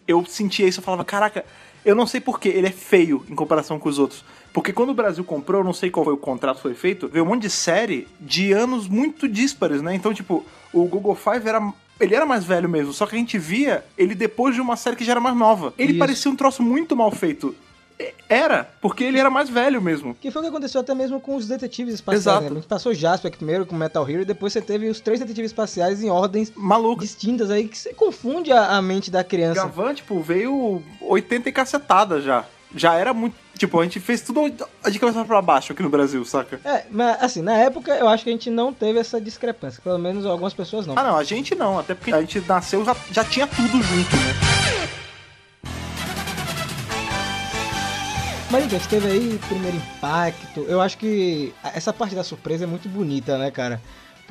eu sentia isso, eu falava, caraca, eu não sei porquê, ele é feio em comparação com os outros. Porque quando o Brasil comprou, eu não sei qual foi o contrato que foi feito, veio um monte de série de anos muito díspares, né? Então, tipo, o Google Five era. Ele era mais velho mesmo, só que a gente via ele depois de uma série que já era mais nova. Ele Isso. parecia um troço muito mal feito. Era, porque ele era mais velho mesmo. Que foi o que aconteceu até mesmo com os detetives espaciais. Exato. Né? A gente passou Jasper primeiro com Metal Hero e depois você teve os três detetives espaciais em ordens Maluco. distintas aí que você confunde a, a mente da criança. Gavan, tipo, veio 80 e cacetada já. Já era muito. Tipo, a gente fez tudo de cabeça pra baixo aqui no Brasil, saca? É, mas assim, na época eu acho que a gente não teve essa discrepância. Pelo menos algumas pessoas não. Ah, não, a gente não, até porque a gente nasceu já, já tinha tudo junto, né? Mas então, teve aí o primeiro impacto. Eu acho que essa parte da surpresa é muito bonita, né, cara?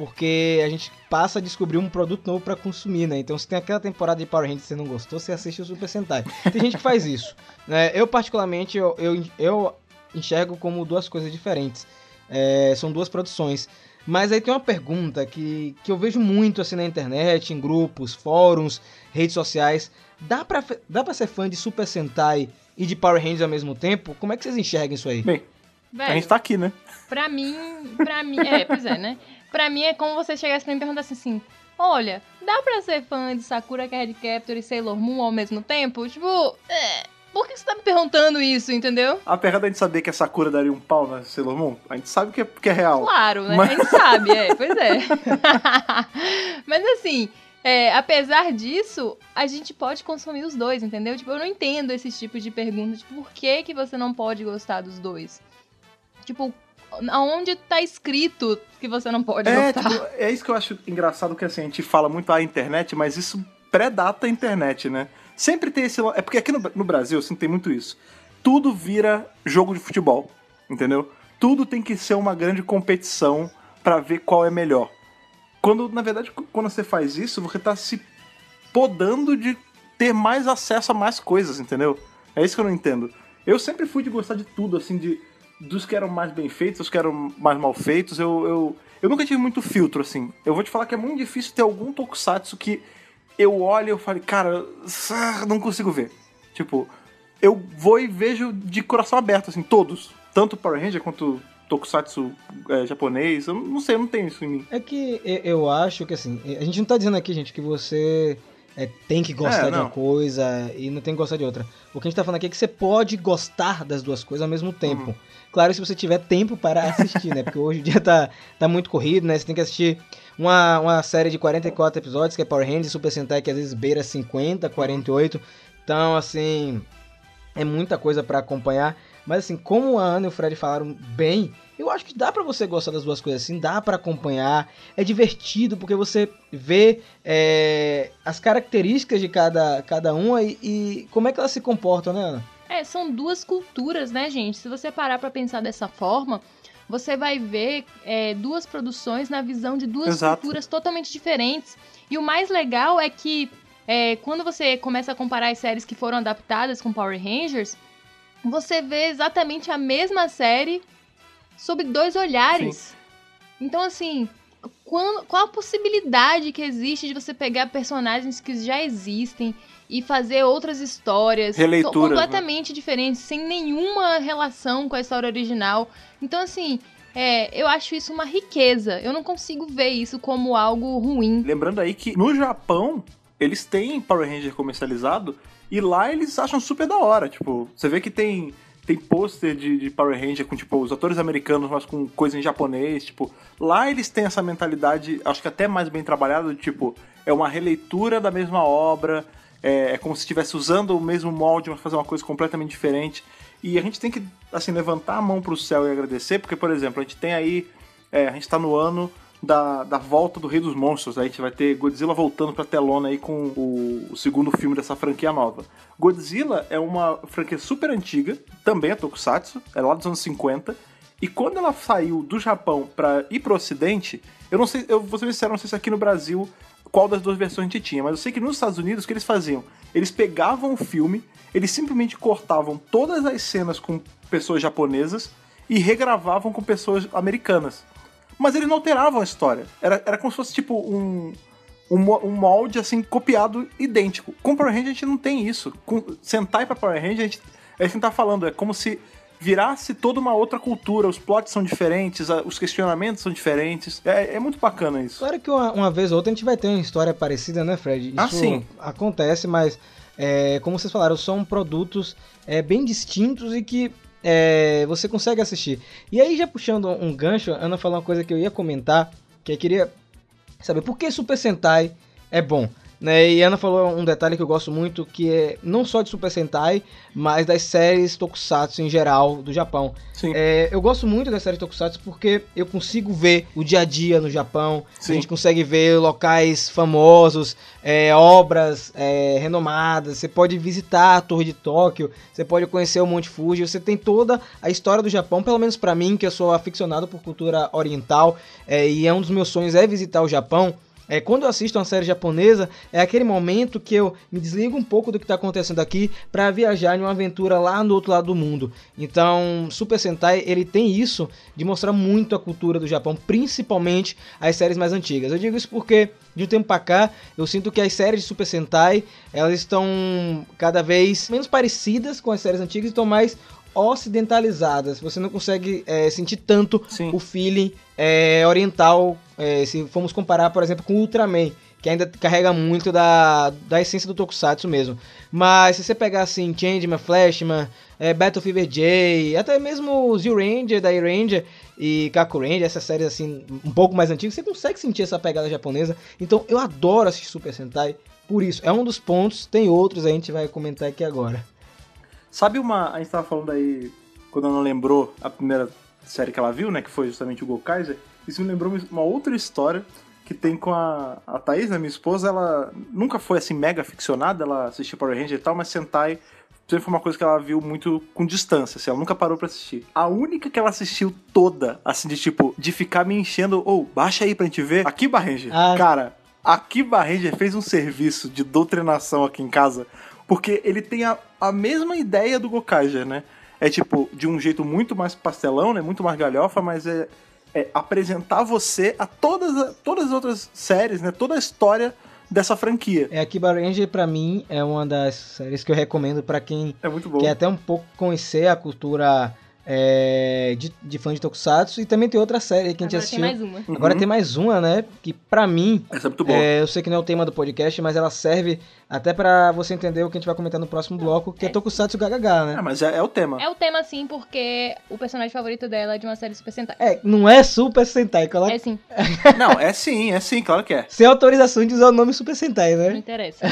Porque a gente passa a descobrir um produto novo pra consumir, né? Então, se tem aquela temporada de Power Rangers que você não gostou, você assiste o Super Sentai. Tem gente que faz isso. Né? Eu, particularmente, eu, eu, eu enxergo como duas coisas diferentes. É, são duas produções. Mas aí tem uma pergunta que, que eu vejo muito assim na internet, em grupos, fóruns, redes sociais. Dá pra, dá pra ser fã de Super Sentai e de Power Rangers ao mesmo tempo? Como é que vocês enxergam isso aí? Bem, Velho, a gente tá aqui, né? Pra mim, pra mim, é, pois é, né? Pra mim é como você chegasse pra mim e perguntasse assim: Olha, dá pra ser fã de Sakura Card Captor e Sailor Moon ao mesmo tempo? Tipo, é, por que você tá me perguntando isso, entendeu? Apesar da gente saber que a Sakura daria um pau na Sailor Moon, a gente sabe que é, que é real. Claro, né? Mas- A gente sabe, é, pois é. Mas assim, é, apesar disso, a gente pode consumir os dois, entendeu? Tipo, eu não entendo esse tipo de pergunta, tipo, por que, que você não pode gostar dos dois? Tipo, aonde tá escrito que você não pode É, gostar? tipo, é isso que eu acho engraçado, que assim, a gente fala muito a internet, mas isso predata a internet, né? Sempre tem esse... É porque aqui no, no Brasil, assim, tem muito isso. Tudo vira jogo de futebol, entendeu? Tudo tem que ser uma grande competição pra ver qual é melhor. Quando, na verdade, quando você faz isso, você tá se podando de ter mais acesso a mais coisas, entendeu? É isso que eu não entendo. Eu sempre fui de gostar de tudo, assim, de dos que eram mais bem feitos, dos que eram mais mal feitos. Eu, eu, eu nunca tive muito filtro, assim. Eu vou te falar que é muito difícil ter algum tokusatsu que eu olho e eu falo, cara, não consigo ver. Tipo, eu vou e vejo de coração aberto, assim, todos. Tanto Power Ranger quanto tokusatsu é, japonês. Eu não sei, eu não tenho isso em mim. É que eu acho que assim, a gente não tá dizendo aqui, gente, que você é, tem que gostar É, de uma coisa e não tem que gostar de outra. O que a gente tá falando aqui é que você pode gostar das duas coisas ao mesmo tempo. Uhum. Claro, se você tiver tempo para assistir, né? Porque hoje o dia tá, tá muito corrido, né? Você tem que assistir uma, uma série de 44 episódios, que é Power Rangers, Super Sentai, que às vezes beira 50, 48. Então, assim, é muita coisa pra acompanhar. Mas assim, como a Ana e o Fred falaram bem, eu acho que dá pra você gostar das duas coisas assim, dá pra acompanhar. É divertido porque você vê é, as características de cada, cada uma e, e como é que elas se comportam, né, Ana? É, são duas culturas, né, gente? Se você parar pra pensar dessa forma, você vai ver é, duas produções na visão de duas Exato. culturas totalmente diferentes. E o mais legal é que é, quando você começa a comparar as séries que foram adaptadas com Power Rangers, você vê exatamente a mesma série sob dois olhares. Então, assim, quando- qual a possibilidade que existe de você pegar personagens que já existem e fazer outras histórias Releituras, né? completamente diferentes, sem nenhuma relação com a história original. Então, assim, é, eu acho isso uma riqueza. Eu não consigo ver isso como algo ruim. Lembrando aí que no Japão, eles têm Power Ranger comercializado e lá eles acham super da hora. Tipo, você vê que tem, tem pôster de, de Power Ranger com, tipo, os atores americanos, mas com coisa em japonês. Tipo, lá eles têm essa mentalidade, acho que até mais bem trabalhada, tipo, é uma releitura da mesma obra, é, é como se estivesse usando o mesmo molde, mas fazer uma coisa completamente diferente. E a gente tem que, assim, levantar a mão pro céu e agradecer, porque, por exemplo, a gente tem aí. é, a gente tá no ano da, da volta do Rei dos Monstros. A gente vai ter Godzilla voltando pra telona aí com o, o segundo filme dessa franquia nova. Godzilla é uma franquia super antiga, também é Tokusatsu, é lá dos anos 50. E quando ela saiu do Japão pra ir pro Ocidente, eu não sei, eu vou ser não sei se aqui no Brasil qual das duas versões a gente tinha, mas eu sei que nos Estados Unidos o que eles faziam? Eles pegavam o filme, eles simplesmente cortavam todas as cenas com pessoas japonesas e regravavam com pessoas americanas. Mas eles não alteravam a história. Era, era como se fosse tipo um, um, um molde assim copiado idêntico. Com Power Ranger a gente não tem isso. Com Sentai pra Power Ranger a gente, a gente tá falando, é como se virasse toda uma outra cultura, os plots são diferentes, os questionamentos são diferentes. É, é muito bacana isso. Claro que uma, uma vez ou outra a gente vai ter uma história parecida, né, Fred? Isso Ah, sim. acontece, mas é, como vocês falaram, são produtos é, bem distintos e que é, você consegue assistir. E aí, já puxando um gancho, a Ana falou uma coisa que eu ia comentar, que eu queria saber por que Super Sentai é bom. Né? E Ana falou um detalhe que eu gosto muito, que é não só de Super Sentai, mas das séries Tokusatsu em geral do Japão. É, eu gosto muito das séries Tokusatsu porque eu consigo ver o dia a dia no Japão. Sim. A gente consegue ver locais famosos, é, obras é, renomadas. Você pode visitar a Torre de Tóquio, você pode conhecer o Monte Fuji. Você tem toda a história do Japão, pelo menos pra mim, que eu sou aficionado por cultura oriental. é, e é um dos meus sonhos é visitar o Japão. É, quando eu assisto uma série japonesa, é aquele momento que eu me desligo um pouco do que está acontecendo aqui para viajar em uma aventura lá no outro lado do mundo. Então, Super Sentai, ele tem isso de mostrar muito a cultura do Japão, principalmente as séries mais antigas. Eu digo isso porque, de um tempo para cá, eu sinto que as séries de Super Sentai, elas estão cada vez menos parecidas com as séries antigas e estão mais ocidentalizadas. Você não consegue é, sentir tanto Sim. o feeling é, oriental, é, se formos comparar, por exemplo, com o Ultraman, que ainda carrega muito da, da essência do Tokusatsu mesmo. Mas se você pegar assim, Changeman, Flashman, é, Battle Fever J, até mesmo Zio Ranger, Dai Ranger e Kaku Ranger, essas séries assim, um pouco mais antigas, você consegue sentir essa pegada japonesa. Então eu adoro assistir Super Sentai por isso. É um dos pontos, tem outros, a gente vai comentar aqui agora. Sabe uma. A gente tava falando aí, quando ela lembrou a primeira série que ela viu, né? Que foi justamente o Gokaiser. Isso me lembrou uma outra história que tem com a, a Thaís, né, minha esposa. Ela nunca foi assim mega aficionada, ela assistia Power Ranger e tal, mas Sentai sempre foi uma coisa que ela viu muito com distância, assim, ela nunca parou pra assistir. A única que ela assistiu toda, assim, de tipo, de ficar me enchendo, ou baixa aí pra gente ver. Akiba Ranger. Ah. Cara, Akiba Ranger fez um serviço de doutrinação aqui em casa, porque ele tem a, a mesma ideia do Gokaiger, né? É tipo, de um jeito muito mais pastelão, né? Muito mais galhofa, mas é, é apresentar você a todas, todas as outras séries, né? Toda a história dessa franquia. É, Akiba Ranger pra mim é uma das séries que eu recomendo pra quem É quer até um pouco conhecer a cultura é, de, de fã de Tokusatsu. E também tem outra série que a gente Agora tem assistiu. mais uma. Agora Uhum. tem mais uma, né? Que pra mim, Essa é muito boa. é, eu sei que não é o tema do podcast, mas ela serve até pra você entender o que a gente vai comentar no próximo bloco, que é, É. Tokusatsu Gagaga, né? É, mas é, é o tema. É o tema, sim, porque o personagem favorito dela é de uma série Super Sentai. É, não é Super Sentai, coloca É sim, Não, é sim, é sim, claro que é. sem autorização de usar o nome Super Sentai, não né? interessa.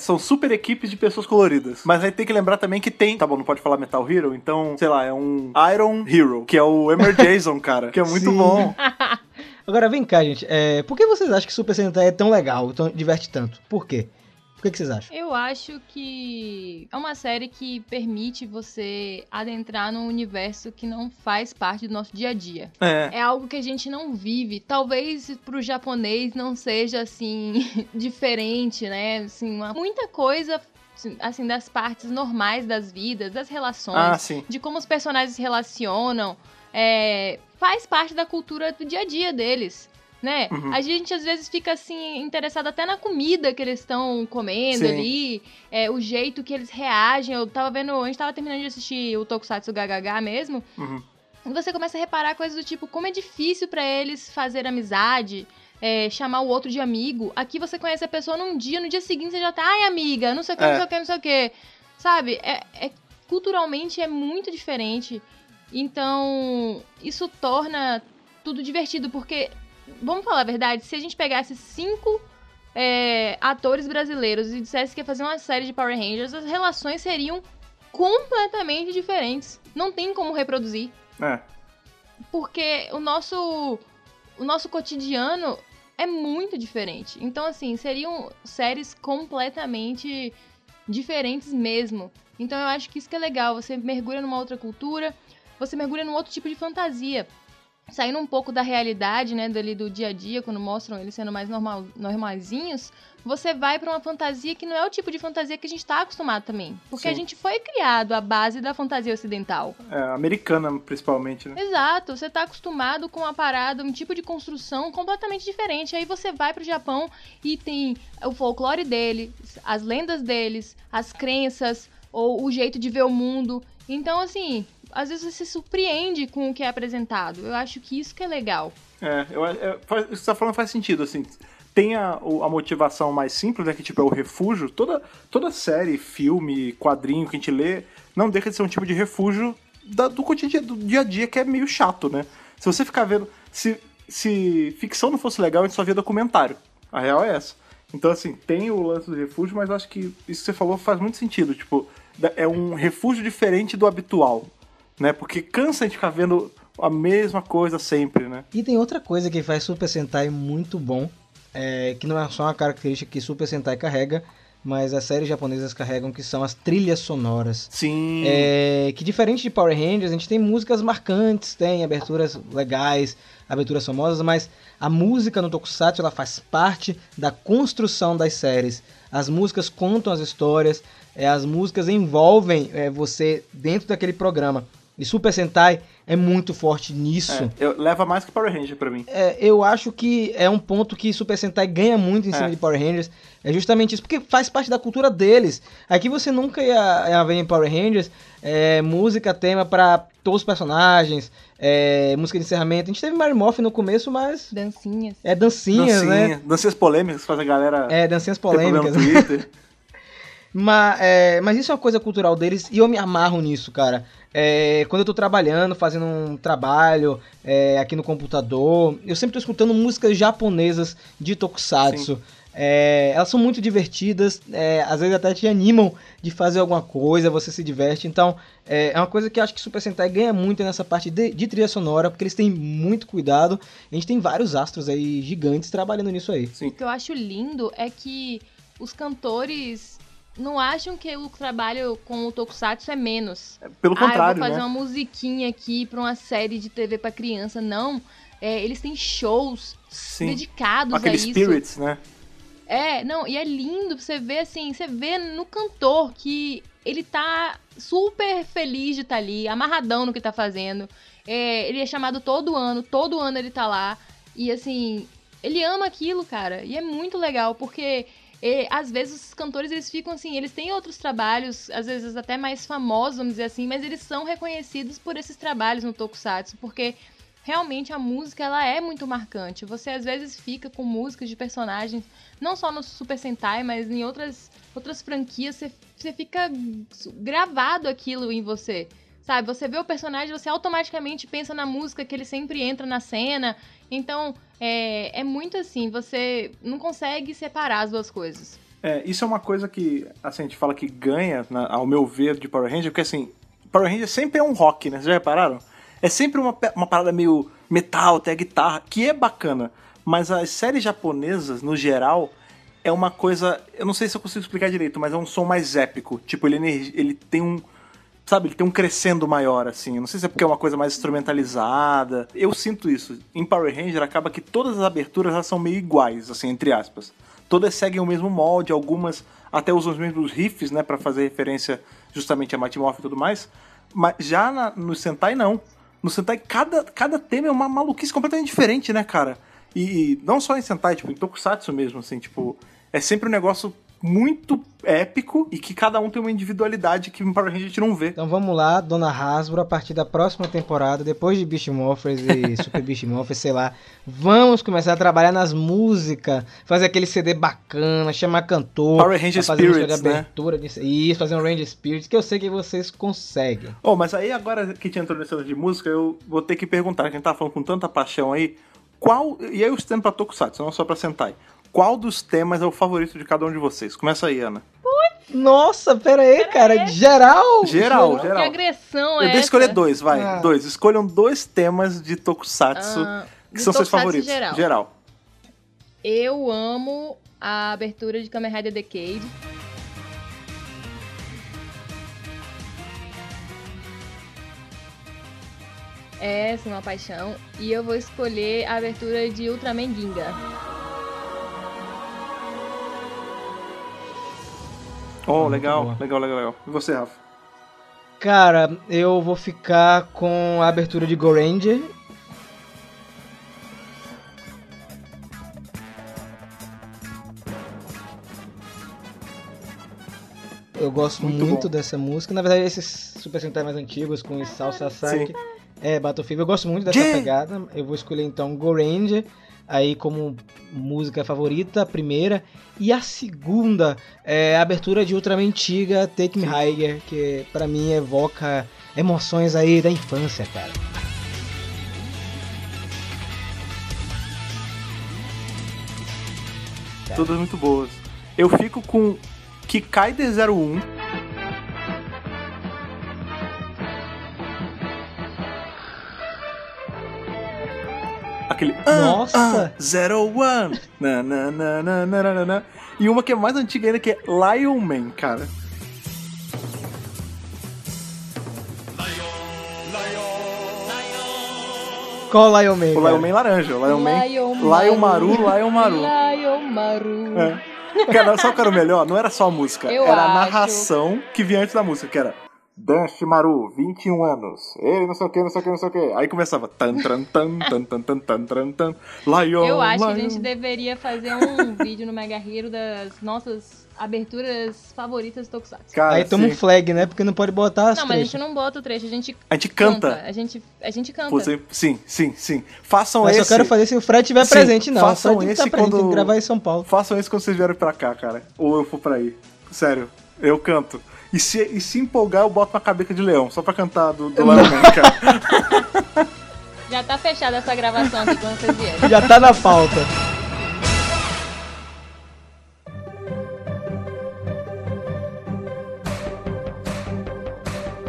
São super equipes de pessoas coloridas. Mas aí tem que lembrar também que tem. Tá bom, não pode falar Metal Hero, então, sei lá, é um Iron Hero, que é o Emer Jason, cara, que é muito Sim. bom. Agora vem cá, gente. É, por que vocês acham que Super Sentai é tão legal, tão diverte tanto? Por quê? Por que, que vocês acham? Eu acho que é uma série que permite você adentrar num universo que não faz parte do nosso dia a dia. É. É algo que a gente não vive. Talvez pro japonês não seja assim diferente, né? Assim, uma- muita coisa assim das partes normais das vidas, das relações, Ah, de como os personagens se relacionam, é, faz parte da cultura do dia a dia deles. Né? Uhum. A gente às vezes fica assim interessado até na comida que eles estão comendo Sim. ali, é, o jeito que eles reagem. Eu tava vendo, a gente tava terminando de assistir o Tokusatsu GHH mesmo. Uhum. E você começa a reparar coisas do tipo, como é difícil pra eles fazer amizade, é, chamar o outro de amigo. Aqui você conhece a pessoa num dia, no dia seguinte você já tá, ai amiga, não sei o que, É. não sei o que, não sei o que. Sabe? É, é- culturalmente é muito diferente. Então, isso torna tudo divertido, porque, vamos falar a verdade, se a gente pegasse cinco é, atores brasileiros e dissesse que ia fazer uma série de Power Rangers, as relações seriam completamente diferentes. Não tem como reproduzir É. porque o nosso o nosso cotidiano é muito diferente. Então assim, seriam séries completamente diferentes mesmo. Então eu acho que isso que é legal, você mergulha numa outra cultura. você mergulha num outro tipo de fantasia. Saindo um pouco da realidade, né, dali do dia a dia, quando mostram eles sendo mais normal, normalzinhos, você vai pra uma fantasia que não é o tipo de fantasia que a gente tá acostumado também. Porque a Sim. gente foi criado à base da fantasia ocidental. É, americana, principalmente, né? Exato, você tá acostumado com uma parada, um tipo de construção completamente diferente. Aí você vai pro Japão e tem o folclore deles, as lendas deles, as crenças, ou o jeito de ver o mundo. Então, assim, às vezes você se surpreende com o que é apresentado. Eu acho que isso que é legal. É, eu, é, faz- o que você tá falando faz sentido, assim. Tem a, a motivação mais simples, né? Que tipo é o refúgio. Toda, toda série, filme, quadrinho que a gente lê, não deixa de ser um tipo de refúgio da- do cotidiano, do dia a dia, que é meio chato, né? Se você ficar vendo. Se, se ficção não fosse legal, a gente só via documentário. A real é essa. Então, assim, tem o lance do refúgio, mas acho que isso que você falou faz muito sentido. Tipo, é um refúgio diferente do habitual, né? Porque cansa a gente ficar vendo a mesma coisa sempre, né? E tem outra coisa que faz Super Sentai muito bom, é, que não é só uma característica que Super Sentai carrega, mas as séries japonesas carregam, que são as trilhas sonoras. Sim. É, que diferente de Power Rangers, a gente tem músicas marcantes, tem aberturas legais, aberturas famosas, mas a música no Tokusatsu ela faz parte da construção das séries. As músicas contam as histórias, é, as músicas envolvem é, você dentro daquele programa. E Super Sentai é muito forte nisso. É, eu- leva mais que Power Ranger pra mim. É, eu acho que é um ponto que Super Sentai ganha muito em cima É. de Power Rangers. É justamente isso, porque faz parte da cultura deles. Aqui você nunca ia, ia ver em Power Rangers é, música, tema pra todos os personagens, é, música de encerramento. A gente teve Mary Morph no começo, mas Dancinhas. é dancinhas, né? Dancinha, dancinhas polêmicas que faz a galera É, dancinhas polêmicas. Mas, é, mas isso é uma coisa cultural deles e eu me amarro nisso, cara. É, quando eu tô trabalhando, fazendo um trabalho é, aqui no computador, eu sempre tô escutando músicas japonesas de tokusatsu. É, elas são muito divertidas, é, às vezes até te animam de fazer alguma coisa, você se diverte. Então, é, é uma coisa que eu acho que Super Sentai ganha muito nessa parte de, de trilha sonora, porque eles têm muito cuidado. A gente tem vários astros aí gigantes trabalhando nisso aí. O que eu acho lindo é que os cantores não acham que o trabalho com o Tokusatsu é menos. Pelo ah, eu contrário, vou fazer né? uma musiquinha aqui pra uma série de TV pra criança. Não. É, eles têm shows Sim. dedicados Aquele a isso. Spirits, né? É, não, e é lindo você ver assim, você vê no cantor que ele tá super feliz de estar ali, amarradão no que tá fazendo. É, ele é chamado todo ano, todo ano ele tá lá. E assim, ele ama aquilo, cara. E é muito legal, porque é, às vezes os cantores eles ficam assim, eles têm outros trabalhos, às vezes até mais famosos, vamos dizer assim, mas eles são reconhecidos por esses trabalhos no Tokusatsu, porque realmente a música ela é muito marcante. Você às vezes fica com músicas de personagens, não só no Super Sentai, mas em outras, outras franquias, você, você fica gravado aquilo em você. Sabe, você vê o personagem, você automaticamente pensa na música que ele sempre entra na cena. Então, é, é muito assim, você não consegue separar as duas coisas. É, isso é uma coisa que, assim, a gente fala que ganha, na- ao meu ver, de Power Ranger, porque assim, Power Ranger sempre é um rock, né? Vocês já repararam? É sempre uma, uma parada meio metal, até guitarra, que é bacana. Mas as séries japonesas, no geral, é uma coisa. Eu não sei se eu consigo explicar direito, mas é um som mais épico. Tipo, ele, energi- ele tem um. Sabe, ele tem um crescendo maior, assim. Não sei se é porque é uma coisa mais instrumentalizada. Eu sinto isso. Em Power Ranger acaba que todas as aberturas são meio iguais, assim, entre aspas. Todas seguem o mesmo molde, algumas até usam os mesmos riffs, né, pra fazer referência justamente a Mighty Morphin e tudo mais. Mas já na- no Sentai, não. No Sentai, cada, cada tema é uma maluquice completamente diferente, né, cara? E, e não só em Sentai, tipo, em Tokusatsu mesmo, assim, tipo... É sempre um negócio muito épico e que cada um tem uma individualidade que Ranger a gente não vê. Então vamos lá, Dona Hasbro, a partir da próxima temporada, depois de Beast Morphers e Super Beast Morphers, sei lá, vamos começar a trabalhar nas músicas, fazer aquele CD bacana, chamar cantor, Power Ranger fazer Spirits, de né? abertura, disso, isso, fazer um Ranger Spirits, que eu sei que vocês conseguem. Oh, mas aí agora que a gente entrou nesse de música, eu vou ter que perguntar, que a gente tá falando com tanta paixão aí, qual, e aí os temas pra Tokusatsu, não só pra Sentai, qual dos temas é o favorito de cada um de vocês? Começa aí, Ana. Nossa, pera aí, cara, geral! Geral, Que geral. agressão Eu é dei essa? escolher dois, vai, Ah. dois. Escolham dois temas de Tokusatsu Ah, que do são seus favoritos. geral. geral. Eu amo a abertura de Kamen Rider Decade. É, sim, uma paixão. E eu vou escolher a abertura de Ultraman Ginga. Oh, legal, legal, legal, legal. E você, Rafa? Cara, eu vou ficar com a abertura de Goranger. Eu gosto Muito muito, dessa música. Na verdade, esses Super Sentai mais antigos com Isao Sasaki. É, Battlefield. Eu gosto muito dessa pegada. Eu vou escolher então Goranger aí como música favorita, a primeira. E a segunda é a abertura de Ultraman antiga, Take Me Higher, que pra mim evoca emoções aí da infância, cara. Todas muito boas. Eu fico com Kikaide 01. Aquele Nossa! ah, ah, 01 na, na, na, na, na, na, na, na. E uma que é mais antiga ainda que é Lion Man, cara. Qual Lion Man? O? Lion Man laranja, o Lion Man. Lion Lion Maru, Lion Maru. Lion Maru. É. Cara, sabe o que era o melhor? Não era só a música, Eu era a acho. narração que vinha antes da música, que era Dan Shimaru, 21 anos. Ele não sei o que, não sei o que, não sei o que. Aí começava. Tan, tan tan, tan, tan, tan, tan, tan, tan. Lion, Eu acho Lion. que a gente deveria fazer um vídeo no Mega Hero das nossas aberturas favoritas do Tokusatsu. Cara, Aí toma um flag, né? Porque não pode botar as Não, mas a gente não bota o trecho, a gente A gente canta. canta. A, gente, a gente canta. Pô, sim, sim, sim, sim. Façam mas esse... Mas eu quero fazer se o Fred estiver presente, não. Façam tá esse tá quando... gravar em São Paulo. Façam esse quando vocês vierem pra cá, cara. Ou eu for pra aí. Sério, eu canto. E se, e se empolgar, eu boto uma cabeça de leão, só pra cantar do, do Lion Man, cara. Já tá fechada essa gravação aqui quando vocês vierem. Já tá na pauta.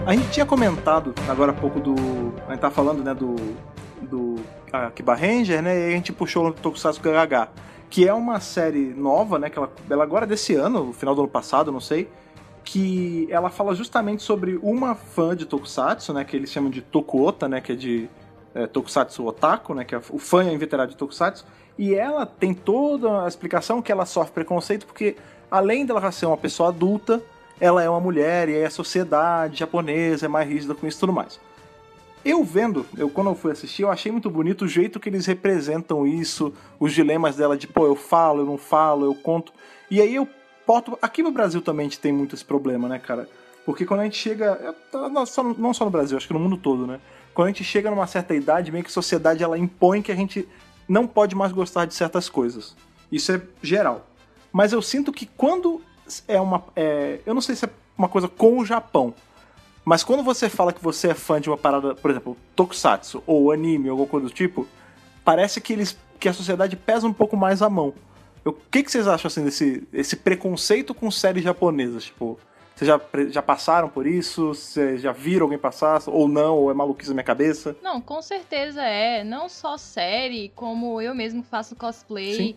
A gente tinha comentado agora há pouco do. A gente tá falando, né, do. Do Akiba Ranger, né? E a gente puxou o Tokusatsu GHH, que é uma série nova, né? Que ela, ela agora é desse ano, no final do ano passado, não sei. Que ela fala justamente sobre uma fã de Tokusatsu, né? Que eles chamam de Tokuota, né? Que é de é, Tokusatsu Otaku, né? Que é o fã é inveterado de Tokusatsu. E ela tem toda a explicação que ela sofre preconceito porque, além dela ser uma pessoa adulta, ela é uma mulher e a sociedade japonesa é mais rígida com isso e tudo mais. Eu vendo, eu quando eu fui assistir, eu achei muito bonito o jeito que eles representam isso, os dilemas dela de, pô, eu falo, eu não falo, eu conto. E aí eu boto. Aqui no Brasil também a gente tem muito esse problema, né, cara? Porque quando a gente chega. Não só, não só no Brasil, acho que no mundo todo, né? Quando a gente chega numa certa idade, meio que a sociedade ela impõe que a gente não pode mais gostar de certas coisas. Isso é geral. Mas eu sinto que quando é uma. é, eu não sei se é uma coisa com o Japão. Mas quando você fala que você é fã de uma parada, por exemplo, tokusatsu ou anime ou alguma coisa do tipo, parece que eles que a sociedade pesa um pouco mais a mão. O que, que vocês acham assim desse esse preconceito com séries japonesas? Tipo, vocês já, já passaram por isso? Vocês já viram alguém passar? Ou não? Ou é maluquice na minha cabeça? Não, com certeza é. Não só série, como eu mesmo faço cosplay. Sim.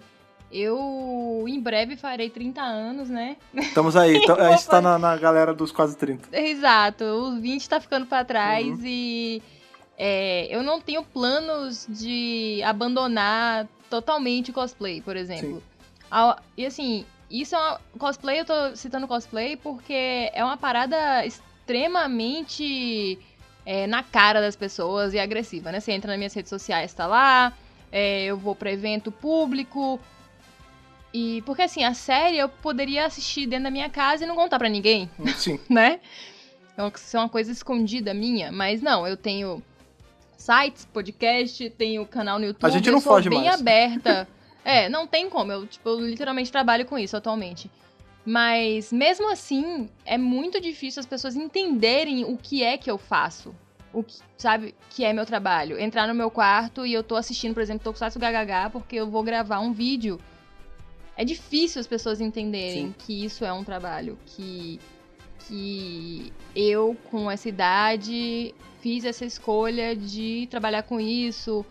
Eu em breve farei 30 anos, né? Estamos aí. Então, a gente tá na, na galera dos quase 30. Exato, os 20 tá ficando pra trás Uhum. e é, eu não tenho planos de abandonar totalmente o cosplay, por exemplo. A- e assim, isso é uma, cosplay, eu tô citando cosplay porque é uma parada extremamente é, na cara das pessoas e agressiva, né? Você entra nas minhas redes sociais, tá lá, é, eu vou pra evento público. E porque assim, a série eu poderia assistir dentro da minha casa e não contar pra ninguém Sim. né? Então, Isso é uma coisa escondida minha, mas não, eu tenho sites, podcast, tenho canal no YouTube. A gente não foge bem mais. aberta. é, não tem como, eu, tipo, eu literalmente trabalho com isso atualmente. Mas mesmo assim, é muito difícil as pessoas entenderem o que é que eu faço. O que, sabe, que é meu trabalho. Entrar no meu quarto e eu tô assistindo, por exemplo, Tokusatsu GHH porque eu vou gravar um vídeo. É difícil as pessoas entenderem Sim. que isso é um trabalho, que que eu, com essa idade, fiz essa escolha de trabalhar com isso,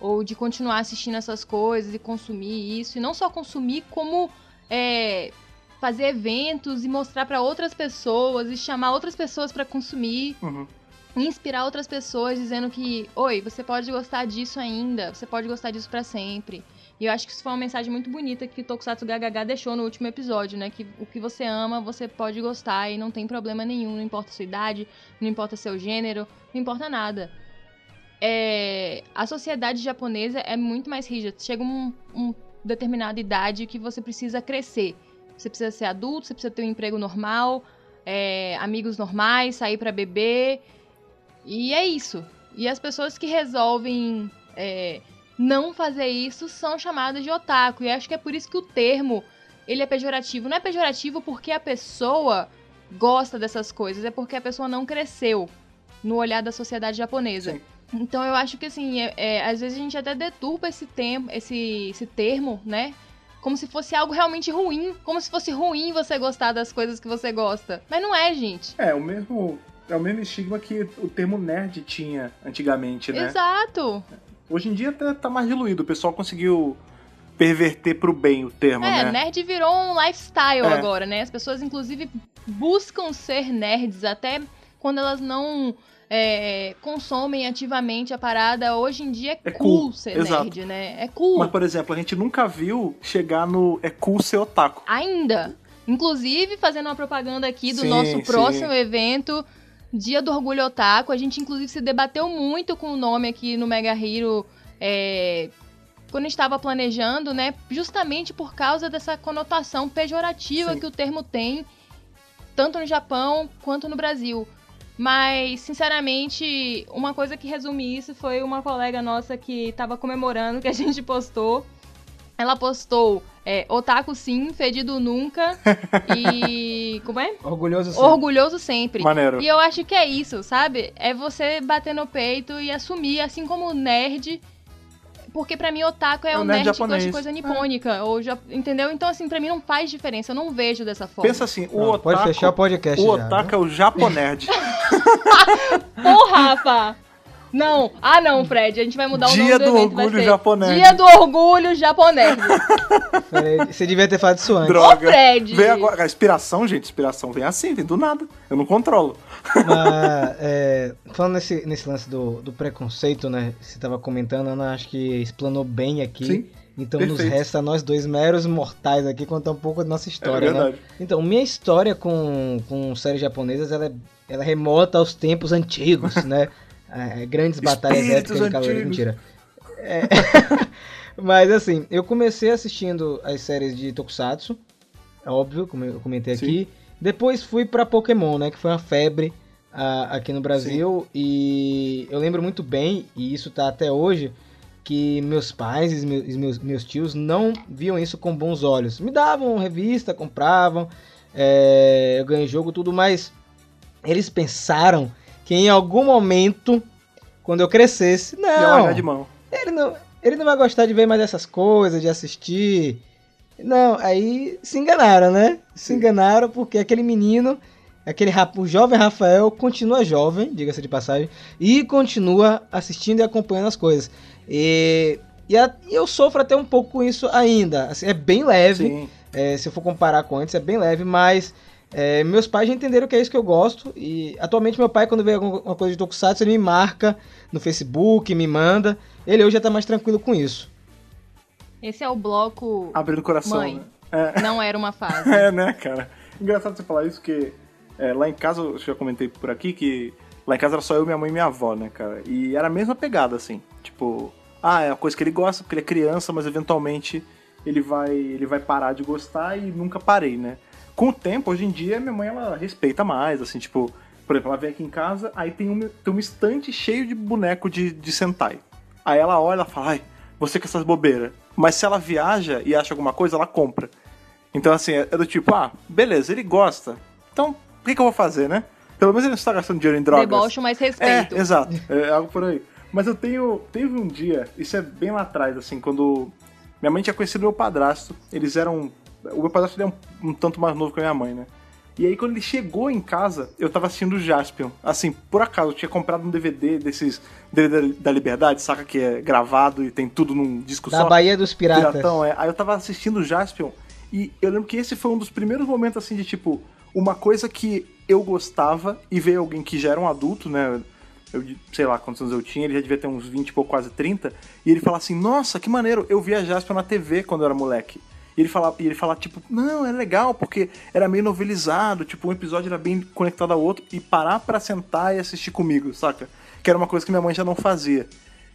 ou de continuar assistindo essas coisas e consumir isso. E não só consumir, como é, fazer eventos e mostrar pra outras pessoas e chamar outras pessoas pra consumir. Uhum. inspirar outras pessoas dizendo que, oi, você pode gostar disso ainda, você pode gostar disso pra sempre. E eu acho que isso foi uma mensagem muito bonita que o Tokusatsu GHH deixou no último episódio, né? Que o que você ama, você pode gostar e não tem problema nenhum, não importa a sua idade, não importa seu gênero, não importa nada. É, a sociedade japonesa é muito mais rígida. Chega um, um determinada idade que você precisa crescer. Você precisa ser adulto, você precisa ter um emprego normal, é, amigos normais, sair pra beber. E é isso. E as pessoas que resolvem é, não fazer isso são chamadas de otaku. E acho que é por isso que o termo ele é pejorativo. Não é pejorativo porque a pessoa gosta dessas coisas, é porque a pessoa não cresceu no olhar da sociedade japonesa. Sim. Então eu acho que assim, é, é, às vezes a gente até deturpa esse, tempo, esse, esse termo, né? Como se fosse algo realmente ruim. Como se fosse ruim você gostar das coisas que você gosta. Mas não é, gente. É, o mesmo. É o mesmo estigma que o termo nerd tinha antigamente, né? Exato. Hoje em dia até tá mais diluído. O pessoal conseguiu perverter pro bem o termo, É, né? nerd virou um lifestyle É. agora, né? As pessoas, inclusive, buscam ser nerds até quando elas não é, consomem ativamente a parada. Hoje em dia é, É cool, cool, ser exato. nerd, né? É cool. Mas, por exemplo, a gente nunca viu chegar no é cool ser otaku. Ainda. Inclusive, fazendo uma propaganda aqui do Sim, nosso sim. próximo evento, Dia do Orgulho Otaku. A gente, inclusive, se debateu muito com o nome aqui no Mega Hero é, quando estava planejando, né? Justamente por causa dessa conotação pejorativa Sim. que o termo tem, tanto no Japão quanto no Brasil. Mas, sinceramente, uma coisa que resume isso foi uma colega nossa que estava comemorando que a gente postou. Ela postou é, Otaku sim, fedido nunca e. Como é? Orgulhoso sim. Orgulhoso sempre. Maneiro. E eu acho que é isso, sabe? É você bater no peito e assumir, assim como o nerd. Porque pra mim, otaku é, É o o nerd, nerd que gosta de japonês. coisa nipônica. Ou já, entendeu? Então, assim, pra mim não faz diferença. Eu não vejo dessa forma. Pensa assim, o Pronto, otaku. Pode fechar o podcast o já, otaku viu? é o japonerd. Porra, Rafa! Não. Ah, não, Fred. A gente vai mudar o Dia nome do, do evento. vai orgulho japonês. Dia do orgulho japonês. Você devia ter falado isso antes. Droga. Ô, Fred. Vem agora. A inspiração, gente, inspiração vem assim, vem do nada. Eu não controlo. Mas, é, falando nesse, nesse lance do, do preconceito, né? Você tava comentando, Ana, acho que explanou bem aqui. Sim, Então nos perfeito. resta nós dois meros mortais aqui contar um pouco da nossa É história, né? verdade. Então, minha história com, com séries japonesas, ela, é- ela remota aos tempos antigos, né? É, grandes batalhas Espíritos épicas de antigos. mentira. É, Mas assim, eu comecei assistindo as séries de Tokusatsu, é óbvio, como eu comentei Sim. aqui. Depois fui pra Pokémon, né? Que foi uma febre ah, aqui no Brasil. E eu lembro muito bem, e isso tá até hoje, que meus pais e meus, meus, meus tios não viam isso com bons olhos. Me davam revista, compravam, é, eu ganhei jogo, tudo, mas eles pensaram que em algum momento, quando eu crescesse, não, largar de mão. ele não, ele não vai gostar de ver mais essas coisas, de assistir. Não, aí se enganaram, né? Se enganaram porque aquele menino, aquele o jovem Rafael continua jovem, diga-se de passagem, e continua assistindo e acompanhando as coisas. E, e a- e eu sofro até um pouco com isso ainda. Assim, é bem leve, é, se eu for comparar com antes, é bem leve, mas é, meus pais já entenderam que é isso que eu gosto. E atualmente meu pai, quando vê alguma coisa de Tokusatsu, ele me marca no Facebook, me manda. Ele hoje já tá mais tranquilo com isso. Esse é o bloco Abrindo o coração. Mãe. Né? É. Não Era Uma Fase. É, né, cara? Engraçado você falar isso, porque é, lá em casa, eu já comentei por aqui que lá em casa era só eu, minha mãe e minha avó, né, cara? E era a mesma pegada, assim. Tipo, ah, é uma coisa que ele gosta porque ele é criança, mas eventualmente ele vai, ele vai parar de gostar e nunca parei, né? Com o tempo, hoje em dia, minha mãe, ela respeita mais, assim, tipo... Por exemplo, ela vem aqui em casa, aí tem um, tem um estante cheio de boneco de, de Sentai. Aí ela olha e fala, ai, você com essas bobeiras. Mas se ela viaja e acha alguma coisa, ela compra. Então, assim, é é do tipo, ah, beleza, ele gosta. Então, o que, que eu vou fazer, né? Pelo menos ele não está gastando dinheiro em drogas. Deboche, mas É, respeito. exato. É algo por aí. Mas eu tenho. Teve um dia, isso é bem lá atrás, assim, quando. Minha mãe tinha conhecido meu padrasto. Eles eram. O meu padrasto ele é um, um tanto mais novo que a minha mãe, né? E aí, quando ele chegou em casa, eu tava assistindo o Jaspion. Assim, por acaso, eu tinha comprado um DVD desses DVD da Liberdade, saca? Que é gravado e tem tudo num disco Da só. Bahia dos Piratas. Piratão, é. Aí eu tava assistindo o Jaspion e eu lembro que esse foi um dos primeiros momentos assim de tipo, uma coisa que eu gostava e veio alguém que já era um adulto, né? eu, sei lá quantos anos eu tinha, ele já devia ter uns 20 e pouco, quase 30, e ele fala assim, nossa, que maneiro, eu via Jasper na TV quando eu era moleque. E ele fala, e ele fala tipo, não, é legal, porque era meio novelizado, tipo, um episódio era bem conectado ao outro, e parar pra sentar e assistir comigo, saca? Que era uma coisa que minha mãe já não fazia.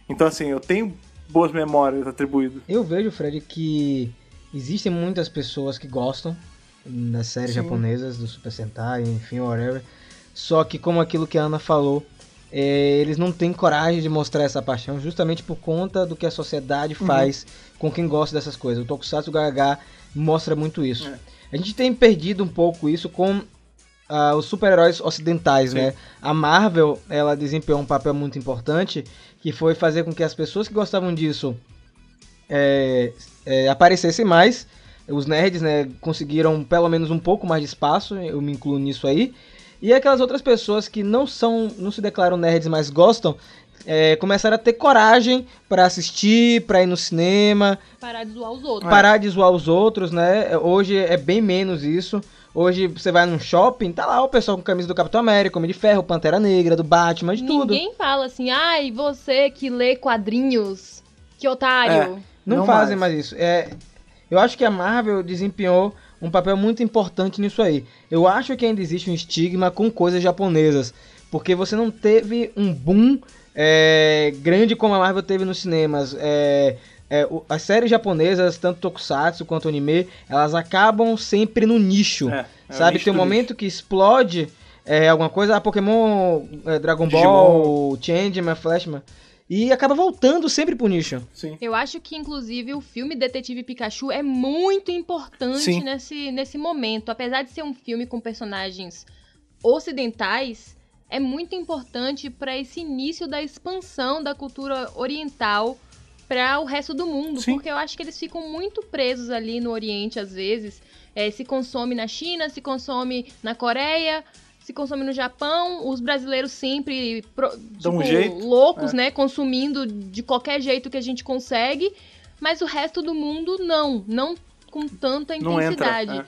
Então, assim, eu tenho boas memórias atribuídas. Eu vejo, Fred, que existem muitas pessoas que gostam das séries Sim. japonesas, do Super Sentai, enfim, whatever. Só que, como aquilo que a Ana falou, é, eles não têm coragem de mostrar essa paixão justamente por conta do que a sociedade Uhum. Com quem gosta dessas coisas. O Tokusatsu Gaga mostra muito isso. É. A gente tem perdido um pouco isso com ah, os super-heróis ocidentais, Sim. né? A Marvel, ela desempenhou um papel muito importante, que foi fazer com que as pessoas que gostavam disso é, é, aparecessem mais. Os nerds, né, conseguiram pelo menos um pouco mais de espaço, eu me incluo nisso aí. E aquelas outras pessoas que não são, não se declaram nerds, mas gostam, é, começaram a ter coragem pra assistir, pra ir no cinema, Parar de zoar os outros. parar de zoar os outros, né? Hoje é bem menos isso. Hoje você vai num shopping, tá lá o pessoal com camisa do Capitão América, Homem de Ferro, Pantera Negra, do Batman, de tudo. Ninguém fala assim, ai, você que lê quadrinhos, que otário. Não, Não fazem mais. mais, isso. É, eu acho que a Marvel desempenhou um papel muito importante nisso aí. Eu acho que ainda existe um estigma com coisas japonesas, porque você não teve um boom é, grande como a Marvel teve nos cinemas. É, é, o- as séries japonesas, tanto Tokusatsu quanto anime, elas acabam sempre no nicho. É, é o sabe, nicho tem um momento que explode é, alguma coisa, ah, Pokémon, é, Dragon Ball, Changeman, Flashman, e acaba voltando sempre pro nicho. Sim. Eu acho que, inclusive, o filme Detetive Pikachu é muito importante Sim. nesse, nesse momento. Apesar de ser um filme com personagens ocidentais, é muito importante para esse início da expansão da cultura oriental para o resto do mundo. Sim. Porque eu acho que eles ficam muito presos ali no Oriente, às vezes. É, se consome na China, se consome na Coreia, se consome no Japão. Os brasileiros sempre pro- Dão um tipo, jeito. loucos, É. né? Consumindo de qualquer jeito que a gente consegue. Mas o resto do mundo não. Não com tanta Não entra. intensidade. é.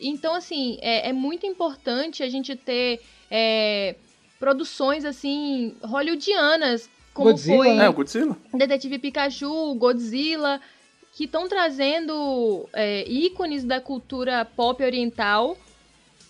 Então, assim, é, é muito importante a gente ter é, produções, assim, hollywoodianas, como Godzilla, foi É, o Godzilla. Detetive Pikachu, Godzilla, que estão trazendo é, ícones da cultura pop oriental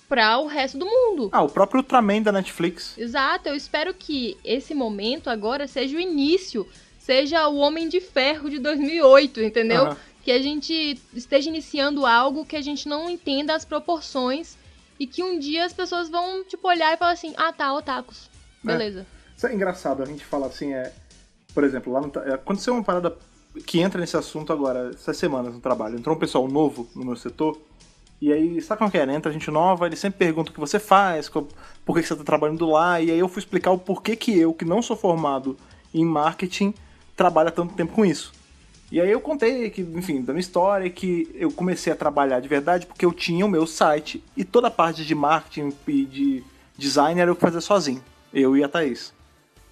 para o resto do mundo. Ah, o próprio Ultraman da Netflix. Exato, eu espero que esse momento agora seja o início, seja o Homem de Ferro de 2008, entendeu? Aham. Que a gente esteja iniciando algo que a gente não entenda as proporções e que um dia as pessoas vão, tipo, olhar e falar assim, ah tá, otakus, É. beleza. Isso é engraçado, a gente fala assim, é. Por exemplo, lá no, tra- aconteceu uma parada que entra nesse assunto agora, essas semanas no trabalho. Entrou um pessoal novo no meu setor, e aí, sabe como que é? né? Entra gente nova, eles sempre perguntam o que você faz, por que que você tá trabalhando lá, e aí eu fui explicar o porquê que eu, que não sou formado em marketing, trabalho há tanto tempo com isso. E aí eu contei que, enfim, da minha história, que eu comecei a trabalhar de verdade porque eu tinha o meu site e toda a parte de marketing e de design era eu que fazia sozinho. Eu e a Thaís.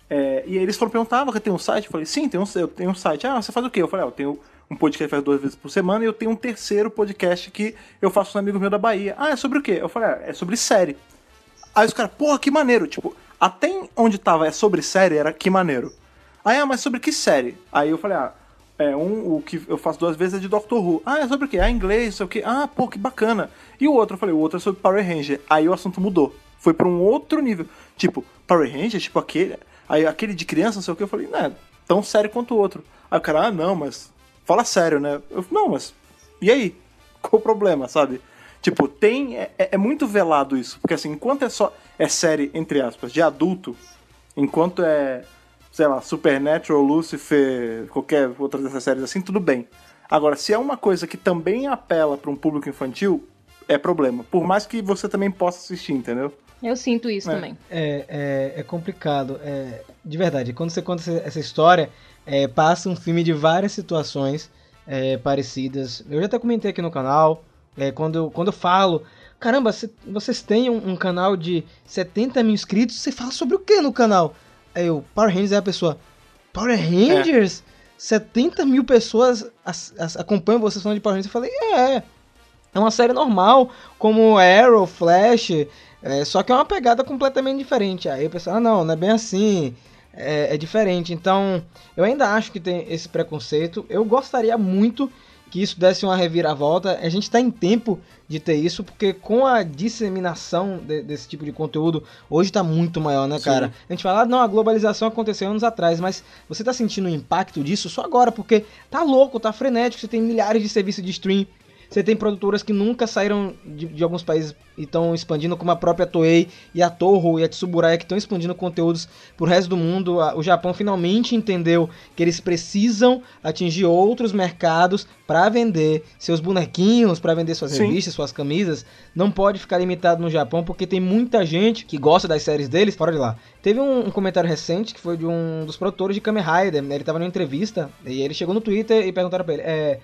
É, e aí eles foram perguntar, "Ah, você tem um site? Eu falei, sim, tem um, eu tenho um site. Ah, você faz o quê? Eu falei, ah, eu tenho um podcast que faz duas vezes por semana e eu tenho um terceiro podcast que eu faço com um amigo meu da Bahia. Ah, é sobre o quê? Eu falei, ah, é sobre série. Aí os caras, porra, que maneiro. Tipo, até onde tava é sobre série, era que maneiro. Aí, ah, mas sobre que série? Aí eu falei, ah, é um, o que eu faço duas vezes é de Doctor Who. Ah, é sobre o quê? Ah, inglês, sei o quê. Ah, pô, que bacana. E o outro, eu falei, o outro é sobre Power Ranger. Aí o assunto mudou. Foi pra um outro nível. Tipo, Power Ranger, tipo aquele. Aí aquele de criança, não sei o que, eu falei, não é tão sério quanto o outro. Aí o cara, ah, não, mas fala sério, né? Eu não, mas. E aí? Qual o problema, sabe? Tipo, tem. É, é muito velado isso. Porque assim, enquanto é só. É série, entre aspas, de adulto, enquanto é. Sei lá, Supernatural, Lucifer, qualquer outra dessas séries assim, tudo bem. Agora, se é uma coisa que também apela para um público infantil, é problema. Por mais que você também possa assistir, entendeu? Eu sinto isso É. também. É, é, é complicado. É, de verdade, quando você conta essa- história, é, passa um filme de várias situações é, parecidas. Eu já até comentei aqui no canal, é, quando, eu, quando eu falo, caramba, cê- vocês têm um, um canal de 70 mil inscritos, você fala sobre o que no canal? Aí eu, Power Rangers é a pessoa, Power Rangers? 70 mil pessoas as- as- acompanham vocês falando de Power Rangers? Eu falei, é, é uma série normal, como Arrow, Flash, É, só que é uma pegada completamente diferente. Aí o pessoal, ah, não, não é bem assim, é, é diferente. Então, eu ainda acho que tem esse preconceito. Eu gostaria muito que isso desse uma reviravolta. A gente está em tempo de ter isso, porque com a disseminação de- desse tipo de conteúdo, hoje está muito maior, né, Sim. cara? A gente fala, ah, não, a globalização aconteceu anos atrás, mas você tá sentindo o impacto disso só agora, porque tá louco, tá frenético, você tem milhares de serviços de stream, você tem produtoras que nunca saíram de, de alguns países e estão expandindo, como a própria Toei e a Toho e a Tsuburaya, que estão expandindo conteúdos pro resto do mundo. O Japão finalmente entendeu que eles precisam atingir outros mercados para vender seus bonequinhos, para vender suas Sim. revistas, suas camisas. Não pode ficar limitado no Japão, porque tem muita gente que gosta das séries deles fora de lá. Teve um, um comentário recente que foi de um dos produtores de Kamen Rider. né? Ele tava numa entrevista e ele chegou no Twitter e perguntaram pra ele: é,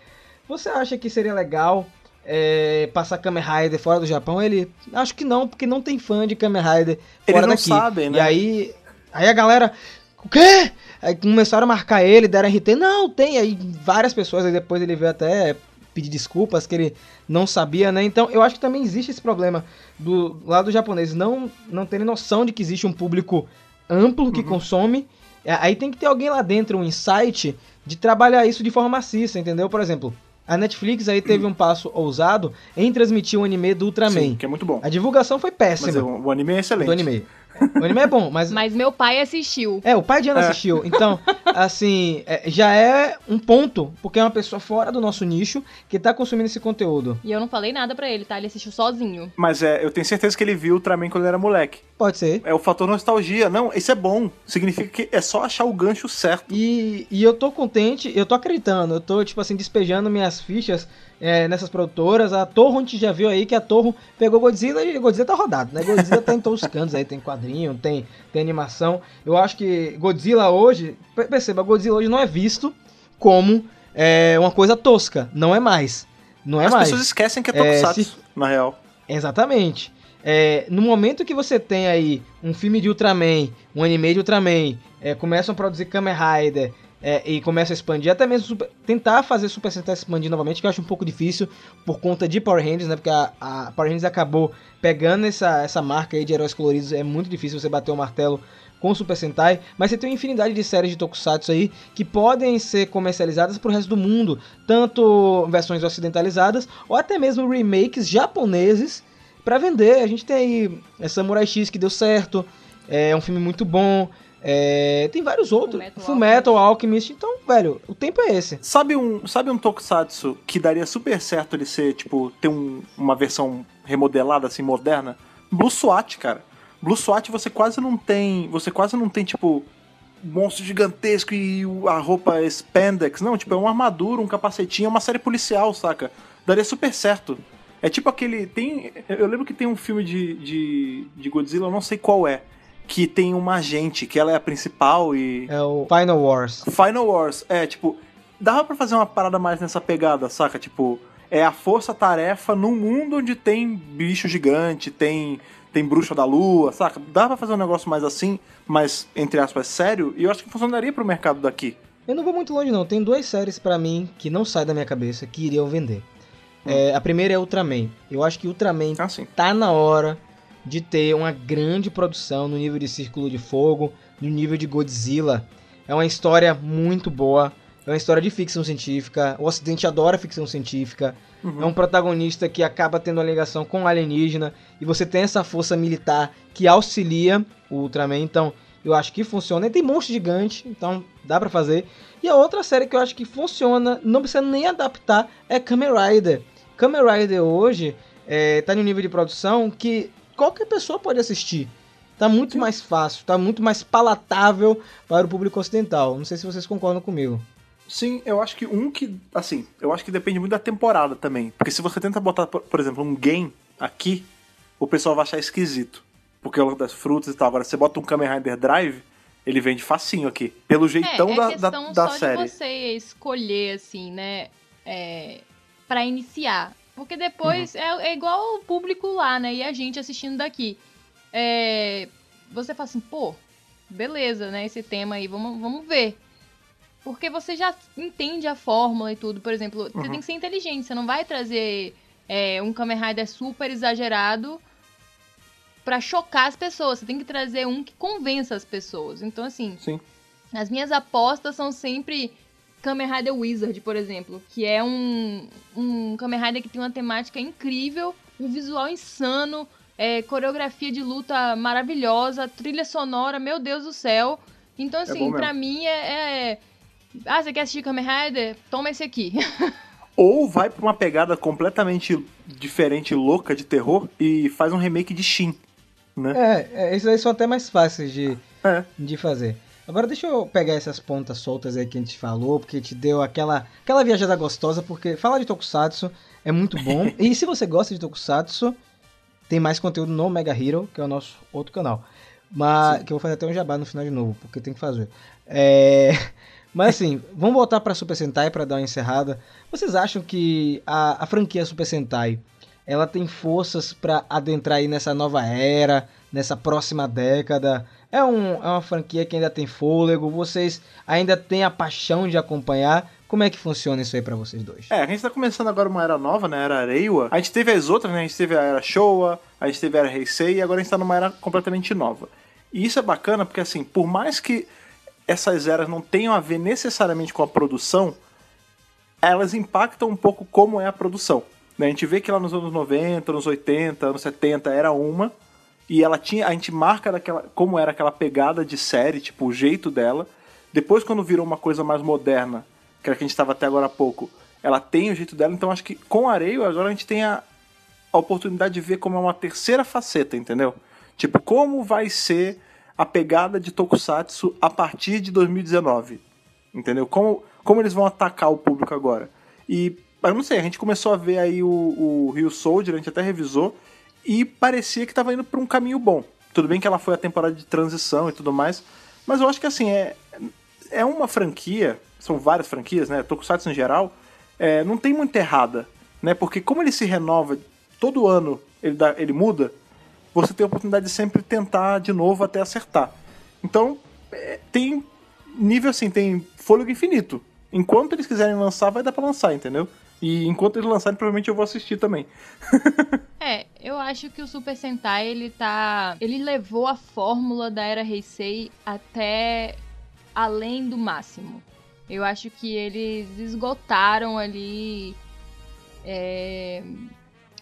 Você acha que seria legal é, passar Kamen Rider fora do Japão? Ele, acho que não, porque não tem fã de Kamen Rider Eles fora não daqui. sabem, né? E aí, aí a galera, o quê? Aí começaram a marcar ele, deram RT. Não, tem. Aí várias pessoas, aí depois ele veio até pedir desculpas que ele não sabia, né? Então eu acho que também existe esse problema do lado japonês não, não terem noção de que existe um público amplo que consome. É, Aí tem que ter alguém lá dentro, um insight, de trabalhar isso de forma maciça, entendeu? Por exemplo, a Netflix aí teve um passo ousado em transmitir o anime do Ultraman. Sim, que é muito bom. A divulgação foi péssima Mas o, o anime é excelente. do anime. O anime é bom, mas. Mas meu pai assistiu. É, o pai de Ana É. assistiu. Então, assim, é, já é um ponto, porque é uma pessoa fora do nosso nicho que tá consumindo esse conteúdo. E eu não falei nada pra ele, tá? Ele assistiu sozinho. Mas é, eu tenho certeza que ele viu o Ultraman quando ele era moleque. Pode ser. É o fator nostalgia. Não, isso é bom. Significa que é só achar o gancho certo. E, e eu tô contente, eu tô acreditando, eu tô, tipo assim, despejando minhas fichas é, nessas produtoras. A Torro, a gente já viu aí que a Torro pegou Godzilla e Godzilla tá rodado, né? Godzilla tá em todos os cantos aí, tem quadrinho, tem, tem animação. Eu acho que Godzilla hoje, per- perceba, Godzilla hoje não é visto como é, uma coisa tosca, não é mais. Não é As mais. pessoas esquecem que é É, Tokusatsu, se- na real. Exatamente. É, no momento que você tem aí um filme de Ultraman, um anime de Ultraman, é, começam a produzir Kamen Rider é, e começam a expandir, até mesmo Super- tentar fazer Super Sentai expandir novamente, que eu acho um pouco difícil por conta de Power Rangers, né? Porque a, a Power Rangers acabou pegando essa, essa marca aí de heróis coloridos, é muito difícil você bater o martelo com o Super Sentai, mas você tem uma infinidade de séries de Tokusatsu aí que podem ser comercializadas pro resto do mundo, tanto versões ocidentalizadas ou até mesmo remakes japoneses pra vender. A gente tem aí é, Samurai X que deu certo, é um filme muito bom. É, tem vários outros. Fullmetal Alchemist. Então, velho, o tempo é esse. Sabe um, sabe um Tokusatsu que daria super certo ele ser, tipo, ter um- uma versão remodelada, assim, moderna? Blue SWAT, cara. Blue SWAT você quase não tem. Você quase não tem, tipo, monstro gigantesco e a roupa é spandex. Não, tipo, é uma armadura, um capacetinho, é uma série policial, saca? Daria super certo. É tipo aquele. Tem. Eu lembro que tem um filme de, de, de Godzilla, eu não sei qual é. Que tem uma agente, que ela é a principal e. É o Final Wars. Final Wars, é, tipo, dava pra fazer uma parada mais nessa pegada, saca? Tipo, é a força-tarefa num mundo onde tem bicho gigante, tem tem bruxa da lua, saca? Dá pra fazer um negócio mais assim, mais, entre aspas, sério, e eu acho que funcionaria pro mercado daqui. Eu não vou muito longe, não. Tem duas séries pra mim que não saem da minha cabeça que iriam vender. É, a primeira é Ultraman. Eu acho que Ultraman Assim. tá na hora de ter uma grande produção no nível de Círculo de Fogo, no nível de Godzilla. É uma história muito boa. É uma história de ficção científica. O Ocidente adora ficção científica. É um protagonista que acaba tendo uma ligação com o alienígena. E você tem essa força militar que auxilia o Ultraman. Então, eu acho que funciona. E tem monstro gigante, então dá pra fazer. E a outra série que eu acho que funciona, não precisa nem adaptar, é Kamen Rider. Kamen Rider hoje é, tá no nível de produção que qualquer pessoa pode assistir. Tá muito mais fácil, tá muito mais palatável para o público ocidental. Não sei se vocês concordam comigo. Sim, eu acho que um que. Assim, eu acho que depende muito da temporada também. Porque se você tenta botar, por, exemplo, um game aqui, o pessoal vai achar esquisito. Porque é o das frutas e tal. Agora, você bota um Kamen Rider Drive, ele vende facinho aqui. Pelo jeitão é, é da, questão da, da só série. de você escolher, assim, né? É, pra iniciar. Porque depois Uhum. é, é igual o público lá, né? E a gente assistindo daqui. É, você fala assim, pô, beleza, né? Esse tema aí, vamos, vamos ver. Porque você já entende a fórmula e tudo. Por exemplo, você Uhum. tem que ser inteligente. Você não vai trazer é, um Kamen Rider super exagerado pra chocar as pessoas. Você tem que trazer um que convença as pessoas. Então, assim, Sim. as minhas apostas são sempre Kamen Rider Wizard, por exemplo, que é um, um Kamen Rider que tem uma temática incrível, um visual insano, é, coreografia de luta maravilhosa, trilha sonora, meu Deus do céu. Então, bom assim, mesmo. pra mim é, é- Ah, você quer assistir Kamen Rider? Toma esse aqui. Ou vai pra uma pegada completamente diferente, louca de terror e faz um remake de Shin. Né? É, é, esses aí são até mais fáceis de, É. de fazer. Agora deixa eu pegar essas pontas soltas aí que a gente falou, porque te deu aquela, aquela viajada gostosa, porque falar de Tokusatsu é muito bom. e se você gosta de Tokusatsu, tem mais conteúdo no Mega Hero, que é o nosso outro canal. Mas que eu vou fazer até um jabá no final de novo, porque tem que fazer. É, Mas assim, vamos voltar pra Super Sentai pra dar uma encerrada. Vocês acham que a, a franquia Super Sentai ela tem forças pra adentrar aí nessa nova era, nessa próxima década? É, um, é uma franquia que ainda tem fôlego? Vocês ainda têm a paixão de acompanhar? Como é que funciona isso aí pra vocês dois? É, a gente tá começando agora uma era nova, né? Era Reiwa. A gente teve as outras, né? A gente teve a era Showa, a gente teve a era Heisei e agora a gente tá numa era completamente nova. E isso é bacana porque, assim, por mais que essas eras não tenham a ver necessariamente com a produção, elas impactam um pouco como é a produção. né? A gente vê que lá nos anos 90, anos 80, anos 70 era uma, e ela tinha. A gente marca daquela, como era aquela pegada de série, tipo, o jeito dela. Depois, quando virou uma coisa mais moderna, que era que a gente estava até agora há pouco, ela tem o jeito dela, então acho que com Areio agora a gente tem a, a oportunidade de ver como é uma terceira faceta, entendeu? Tipo, como vai ser a pegada de Tokusatsu a partir de 2019, entendeu? Como, como eles vão atacar o público agora. E, eu não sei, a gente começou a ver aí o, Rio Soldier, a gente até revisou, e parecia que estava indo para um caminho bom. Tudo bem que ela foi a temporada de transição e tudo mais, mas eu acho que assim, é, é uma franquia, são várias franquias, né? Tokusatsu em geral, é, não tem muito errada, né? Porque como ele se renova todo ano, ele, dá, ele muda, você tem a oportunidade de sempre tentar de novo até acertar. Então, é, tem nível assim, tem fôlego infinito. Enquanto eles quiserem lançar, vai dar pra lançar, entendeu? E enquanto eles lançarem, provavelmente eu vou assistir também. É, eu acho que o Super Sentai, ele tá. Ele levou a fórmula da era Heisei até além do máximo. Eu acho que eles esgotaram ali é,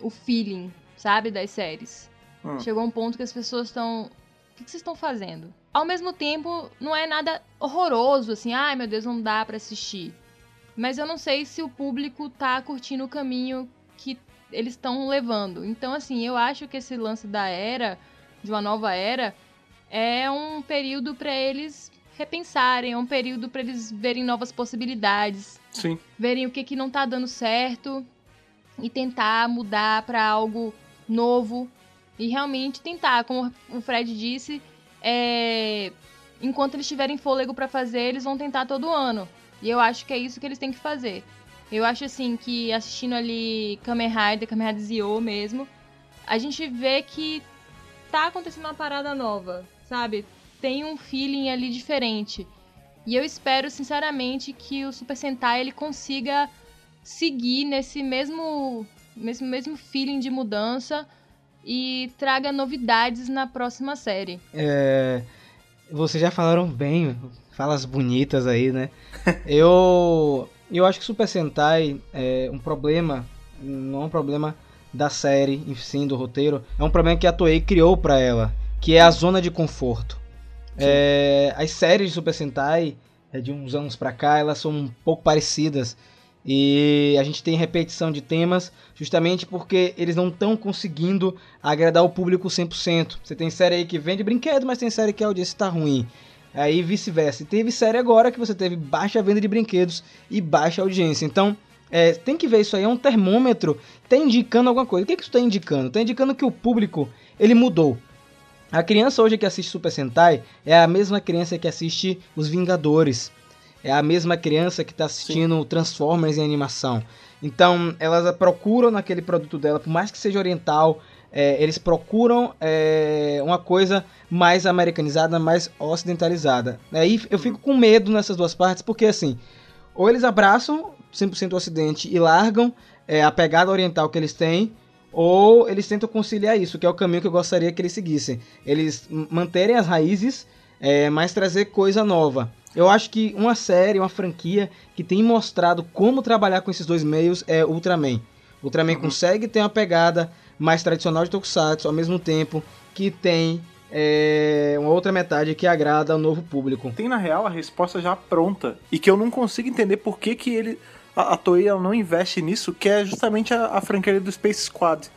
o feeling, sabe, das séries. Hum. Chegou um ponto que as pessoas estão. O que que vocês estão fazendo? Ao mesmo tempo, não é nada horroroso, assim, ai meu Deus, não dá pra assistir. Mas eu não sei se o público tá curtindo o caminho que eles estão levando. Então, assim, eu acho que esse lance da era, de uma nova era, é um período pra eles repensarem, é um período pra eles verem novas possibilidades, Sim. verem o que, que não tá dando certo e tentar mudar pra algo novo e realmente tentar, como o Fred disse, é, enquanto eles tiverem fôlego pra fazer, eles vão tentar todo ano. E eu acho que é isso que eles têm que fazer. Eu acho assim que assistindo ali Kamen Rider, Kamen Rider Zio mesmo, a gente vê que tá acontecendo uma parada nova, sabe? Tem um feeling ali diferente. E eu espero sinceramente que o Super Sentai ele consiga seguir nesse mesmo mesmo mesmo feeling de mudança e traga novidades na próxima série. É, vocês já falaram bem, falas bonitas aí, né? eu, eu acho que Super Sentai é um problema, não é um problema da série, sim, do roteiro, é um problema que a Toei criou pra ela, que é a zona de conforto. É, as séries de Super Sentai, é, de uns anos pra cá, elas são um pouco parecidas. E a gente tem repetição de temas justamente porque eles não estão conseguindo agradar o público 100%. Você tem série aí que vende brinquedo, mas tem série que a audiência está ruim. Aí vice-versa. Teve série agora que você teve baixa venda de brinquedos e baixa audiência. Então, é, tem que ver isso aí, é um termômetro está indicando alguma coisa. O que, que isso está indicando? Está indicando que o público ele mudou. A criança hoje que assiste Super Sentai é a mesma criança que assiste Os Vingadores. É a mesma criança que está assistindo Transformers em animação. Então, elas procuram naquele produto dela, por mais que seja oriental, é, eles procuram é, uma coisa mais americanizada, mais ocidentalizada. Aí eu fico com medo nessas duas partes, porque assim, ou eles abraçam 100% o ocidente e largam é, a pegada oriental que eles têm, ou eles tentam conciliar isso, que é o caminho que eu gostaria que eles seguissem. Eles manterem as raízes, é, mas trazer coisa nova. Eu acho que uma série, uma franquia que tem mostrado como trabalhar com esses dois meios é Ultraman. Ultraman consegue ter uma pegada mais tradicional de Tokusatsu, ao mesmo tempo que tem é, uma outra metade que agrada ao novo público. Tem, na real, a resposta já pronta. E que eu não consigo entender por que, que ele. A, a Toei não investe nisso, que é justamente a, a franquia do Space Squad.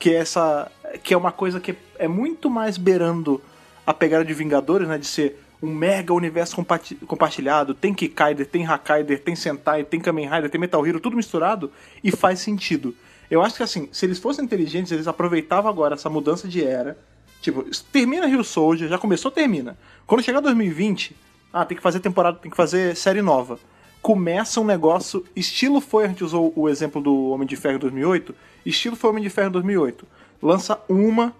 Que é essa. Que é uma coisa que é muito mais beirando a pegada de Vingadores, né? De ser um mega universo compartilhado. Tem Kikaider, tem Hakaider, tem Sentai, tem Kamen Rider, tem Metal Hero, tudo misturado e faz sentido. Eu acho que assim, se eles fossem inteligentes, eles aproveitavam agora essa mudança de era. Tipo, termina Rio Soldier, já começou, termina. Quando chegar 2020, ah, tem que fazer temporada, tem que fazer série nova. Começa um negócio, estilo foi, a gente usou o exemplo do Homem de Ferro em 2008, estilo foi Homem de Ferro em 2008. Lança uma,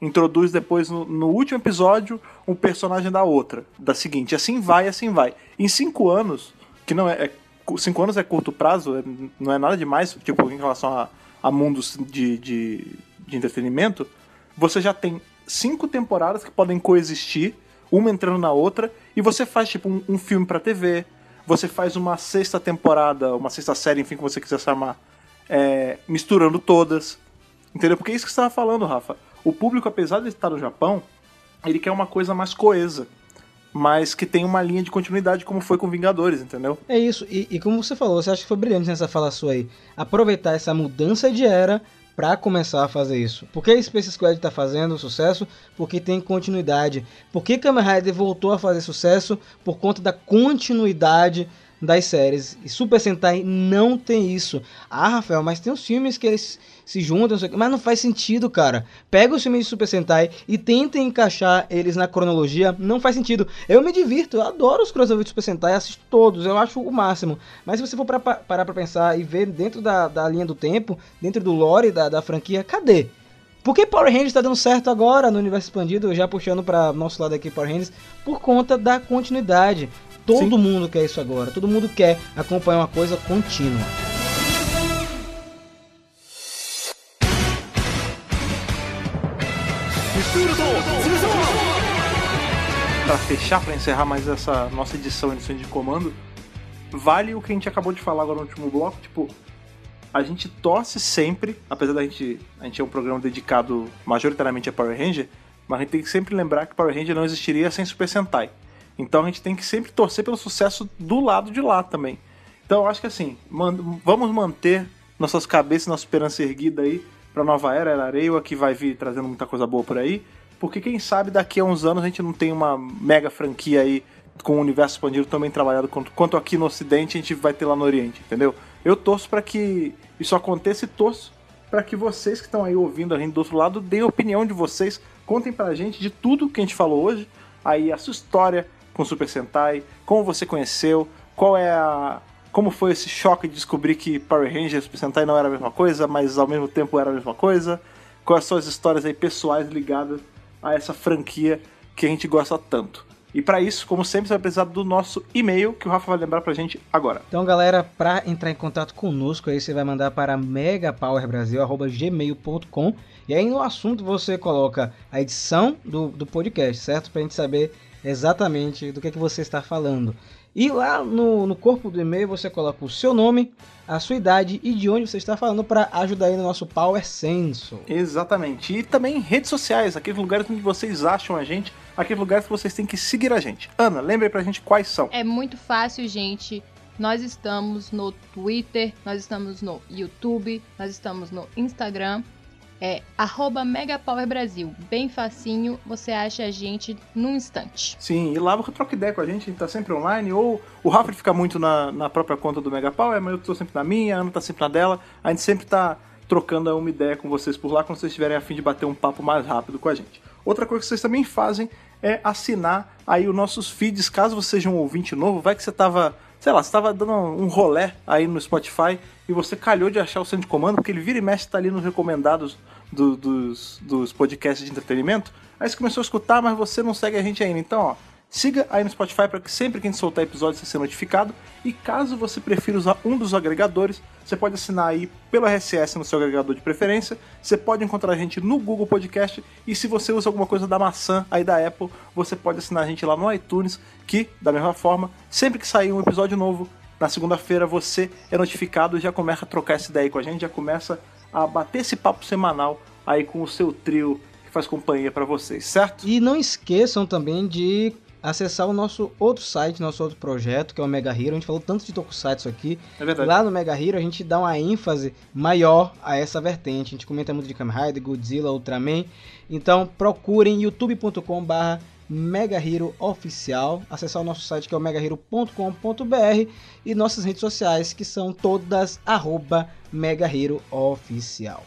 introduz depois no, no último episódio um personagem da outra, da seguinte. Assim vai, assim vai. Em cinco anos, que não é, é cinco anos é curto prazo, é- não é nada demais, tipo, em relação a, a mundos de, de, de entretenimento, você já tem cinco temporadas que podem coexistir, uma entrando na outra, e você faz tipo um, um filme pra TV, você faz uma sexta temporada, uma sexta série, enfim, que você quiser chamar, é, misturando todas. Entendeu? Porque é isso que você estava falando, Rafa. O público, apesar de estar no Japão, ele quer uma coisa mais coesa. Mas que tem uma linha de continuidade, como foi com Vingadores, entendeu? É isso, e, e como você falou, você acha que foi brilhante nessa fala sua aí. Aproveitar essa mudança de era pra começar a fazer isso. Por que Space Squad tá fazendo sucesso? Porque tem continuidade. Por que Kamen Rider voltou a fazer sucesso? Por conta da continuidade das séries. E Super Sentai não tem isso. Ah, Rafael, mas tem os filmes que eles se juntam, mas não faz sentido, cara. Pega os filmes de Super Sentai e tenta encaixar eles na cronologia, não faz sentido. Eu me divirto, eu adoro os crossovers de Super Sentai, assisto todos, eu acho o máximo. Mas se você for pra, pa- parar pra pensar e ver dentro da, da linha do tempo, dentro do lore da, da franquia, cadê? Por que Power Rangers tá dando certo agora no universo expandido, já puxando para nosso lado aqui Power Rangers? Por conta da continuidade. Todo mundo quer isso agora, todo mundo quer acompanhar uma coisa contínua. Pra fechar, pra encerrar mais essa nossa edição edição de comando, vale o que a gente acabou de falar agora no último bloco, tipo, a gente torce sempre, apesar da gente, a gente é um programa dedicado majoritariamente a Power Ranger, mas a gente tem que sempre lembrar que Power Ranger não existiria sem Super Sentai. Então a gente tem que sempre torcer pelo sucesso do lado de lá também. Então eu acho que assim, vamos manter nossas cabeças, nossa esperança erguida aí pra nova era, era Areiwa, que vai vir trazendo muita coisa boa por aí. Porque quem sabe daqui a uns anos a gente não tem uma mega franquia aí com o universo expandido também trabalhado quanto, quanto aqui no Ocidente a gente vai ter lá no Oriente, entendeu? Eu torço pra que isso aconteça e torço pra que vocês que estão aí ouvindo a gente do outro lado deem a opinião de vocês, contem pra gente de tudo que a gente falou hoje, aí a sua história com Super Sentai, como você conheceu, qual é a como foi esse choque de descobrir que Power Rangers e Super Sentai não era a mesma coisa, mas ao mesmo tempo era a mesma coisa? Quais são as histórias aí pessoais ligadas a essa franquia que a gente gosta tanto? E para isso, como sempre, você vai precisar do nosso e-mail que o Rafa vai lembrar pra gente agora. Então, galera, para entrar em contato conosco, aí você vai mandar para megapowerbrasil@gmail.com e aí no assunto você coloca a edição do, do podcast, certo? Pra gente saber exatamente do que, é que você está falando. E lá no, no corpo do e-mail você coloca o seu nome, a sua idade e de onde você está falando para ajudar aí no nosso Power Senso. Exatamente. E também redes sociais, aqueles lugares onde vocês acham a gente, aqueles lugares que vocês têm que seguir a gente. Ana, lembre pra gente quais são. É muito fácil, gente. Nós estamos no Twitter, nós estamos no YouTube, nós estamos no Instagram. É arroba MegaPowerBrasil. Bem facinho, você acha a gente num instante. Sim, e lá você troca ideia com a gente, a gente tá sempre online, ou o Rafa fica muito na, na própria conta do Mega Power, mas eu tô sempre na minha, a Ana tá sempre na dela, a gente sempre tá trocando uma ideia com vocês por lá quando vocês estiverem a fim de bater um papo mais rápido com a gente. Outra coisa que vocês também fazem é assinar aí os nossos feeds, caso você seja um ouvinte novo, vai que você tava, sei lá, você tava dando um rolé aí no Spotify e você calhou de achar o centro de comando, porque ele vira e mexe tá ali nos recomendados do- dos, dos podcasts de entretenimento. Aí você começou a escutar, mas você não segue a gente ainda. Então, ó, Siga aí no Spotify para que sempre que a gente soltar episódio você seja notificado. E caso você prefira usar um dos agregadores, você pode assinar aí pelo RSS no seu agregador de preferência. Você pode encontrar a gente no Google Podcast. E se você usa alguma coisa da maçã aí da Apple, você pode assinar a gente lá no iTunes, que, da mesma forma, sempre que sair um episódio novo, na segunda-feira você é notificado e já começa a trocar essa ideia com a gente, já começa a bater esse papo semanal aí com o seu trio que faz companhia para vocês, certo? E não esqueçam também de acessar o nosso outro site, nosso outro projeto, que é o Mega Hero. A gente falou tanto de Tokusatsu aqui. É verdade. Lá no Mega Hero a gente dá uma ênfase maior a essa vertente. A gente comenta muito de Kamen Rider, Godzilla, Ultraman. Então procurem youtube.com barra Mega Hero Oficial, acessar o nosso site que é o megahero.com.br e nossas redes sociais que são todas arroba Mega Hero Oficial.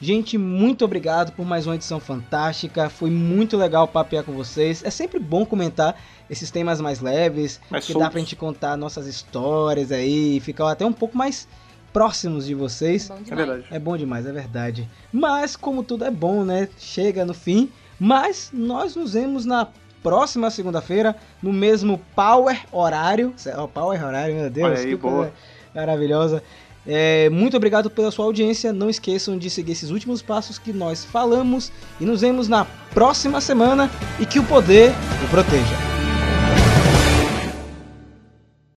Gente, muito obrigado por mais uma edição fantástica. Foi muito legal papear com vocês. É sempre bom comentar esses temas mais leves, Mais que dá soltos. pra gente contar nossas histórias aí, ficar até um pouco mais próximos de vocês. Bom É demais. verdade. É bom demais, é verdade. Mas, como tudo é bom, né? Chega no fim. Mas nós nos vemos na próxima segunda-feira, no mesmo Power Horário. Power Horário, meu Deus, Olha aí, que boa. maravilhosa. É, muito obrigado pela sua audiência. Não esqueçam de seguir esses últimos passos que nós falamos. E nos vemos na próxima semana. E que o poder o proteja.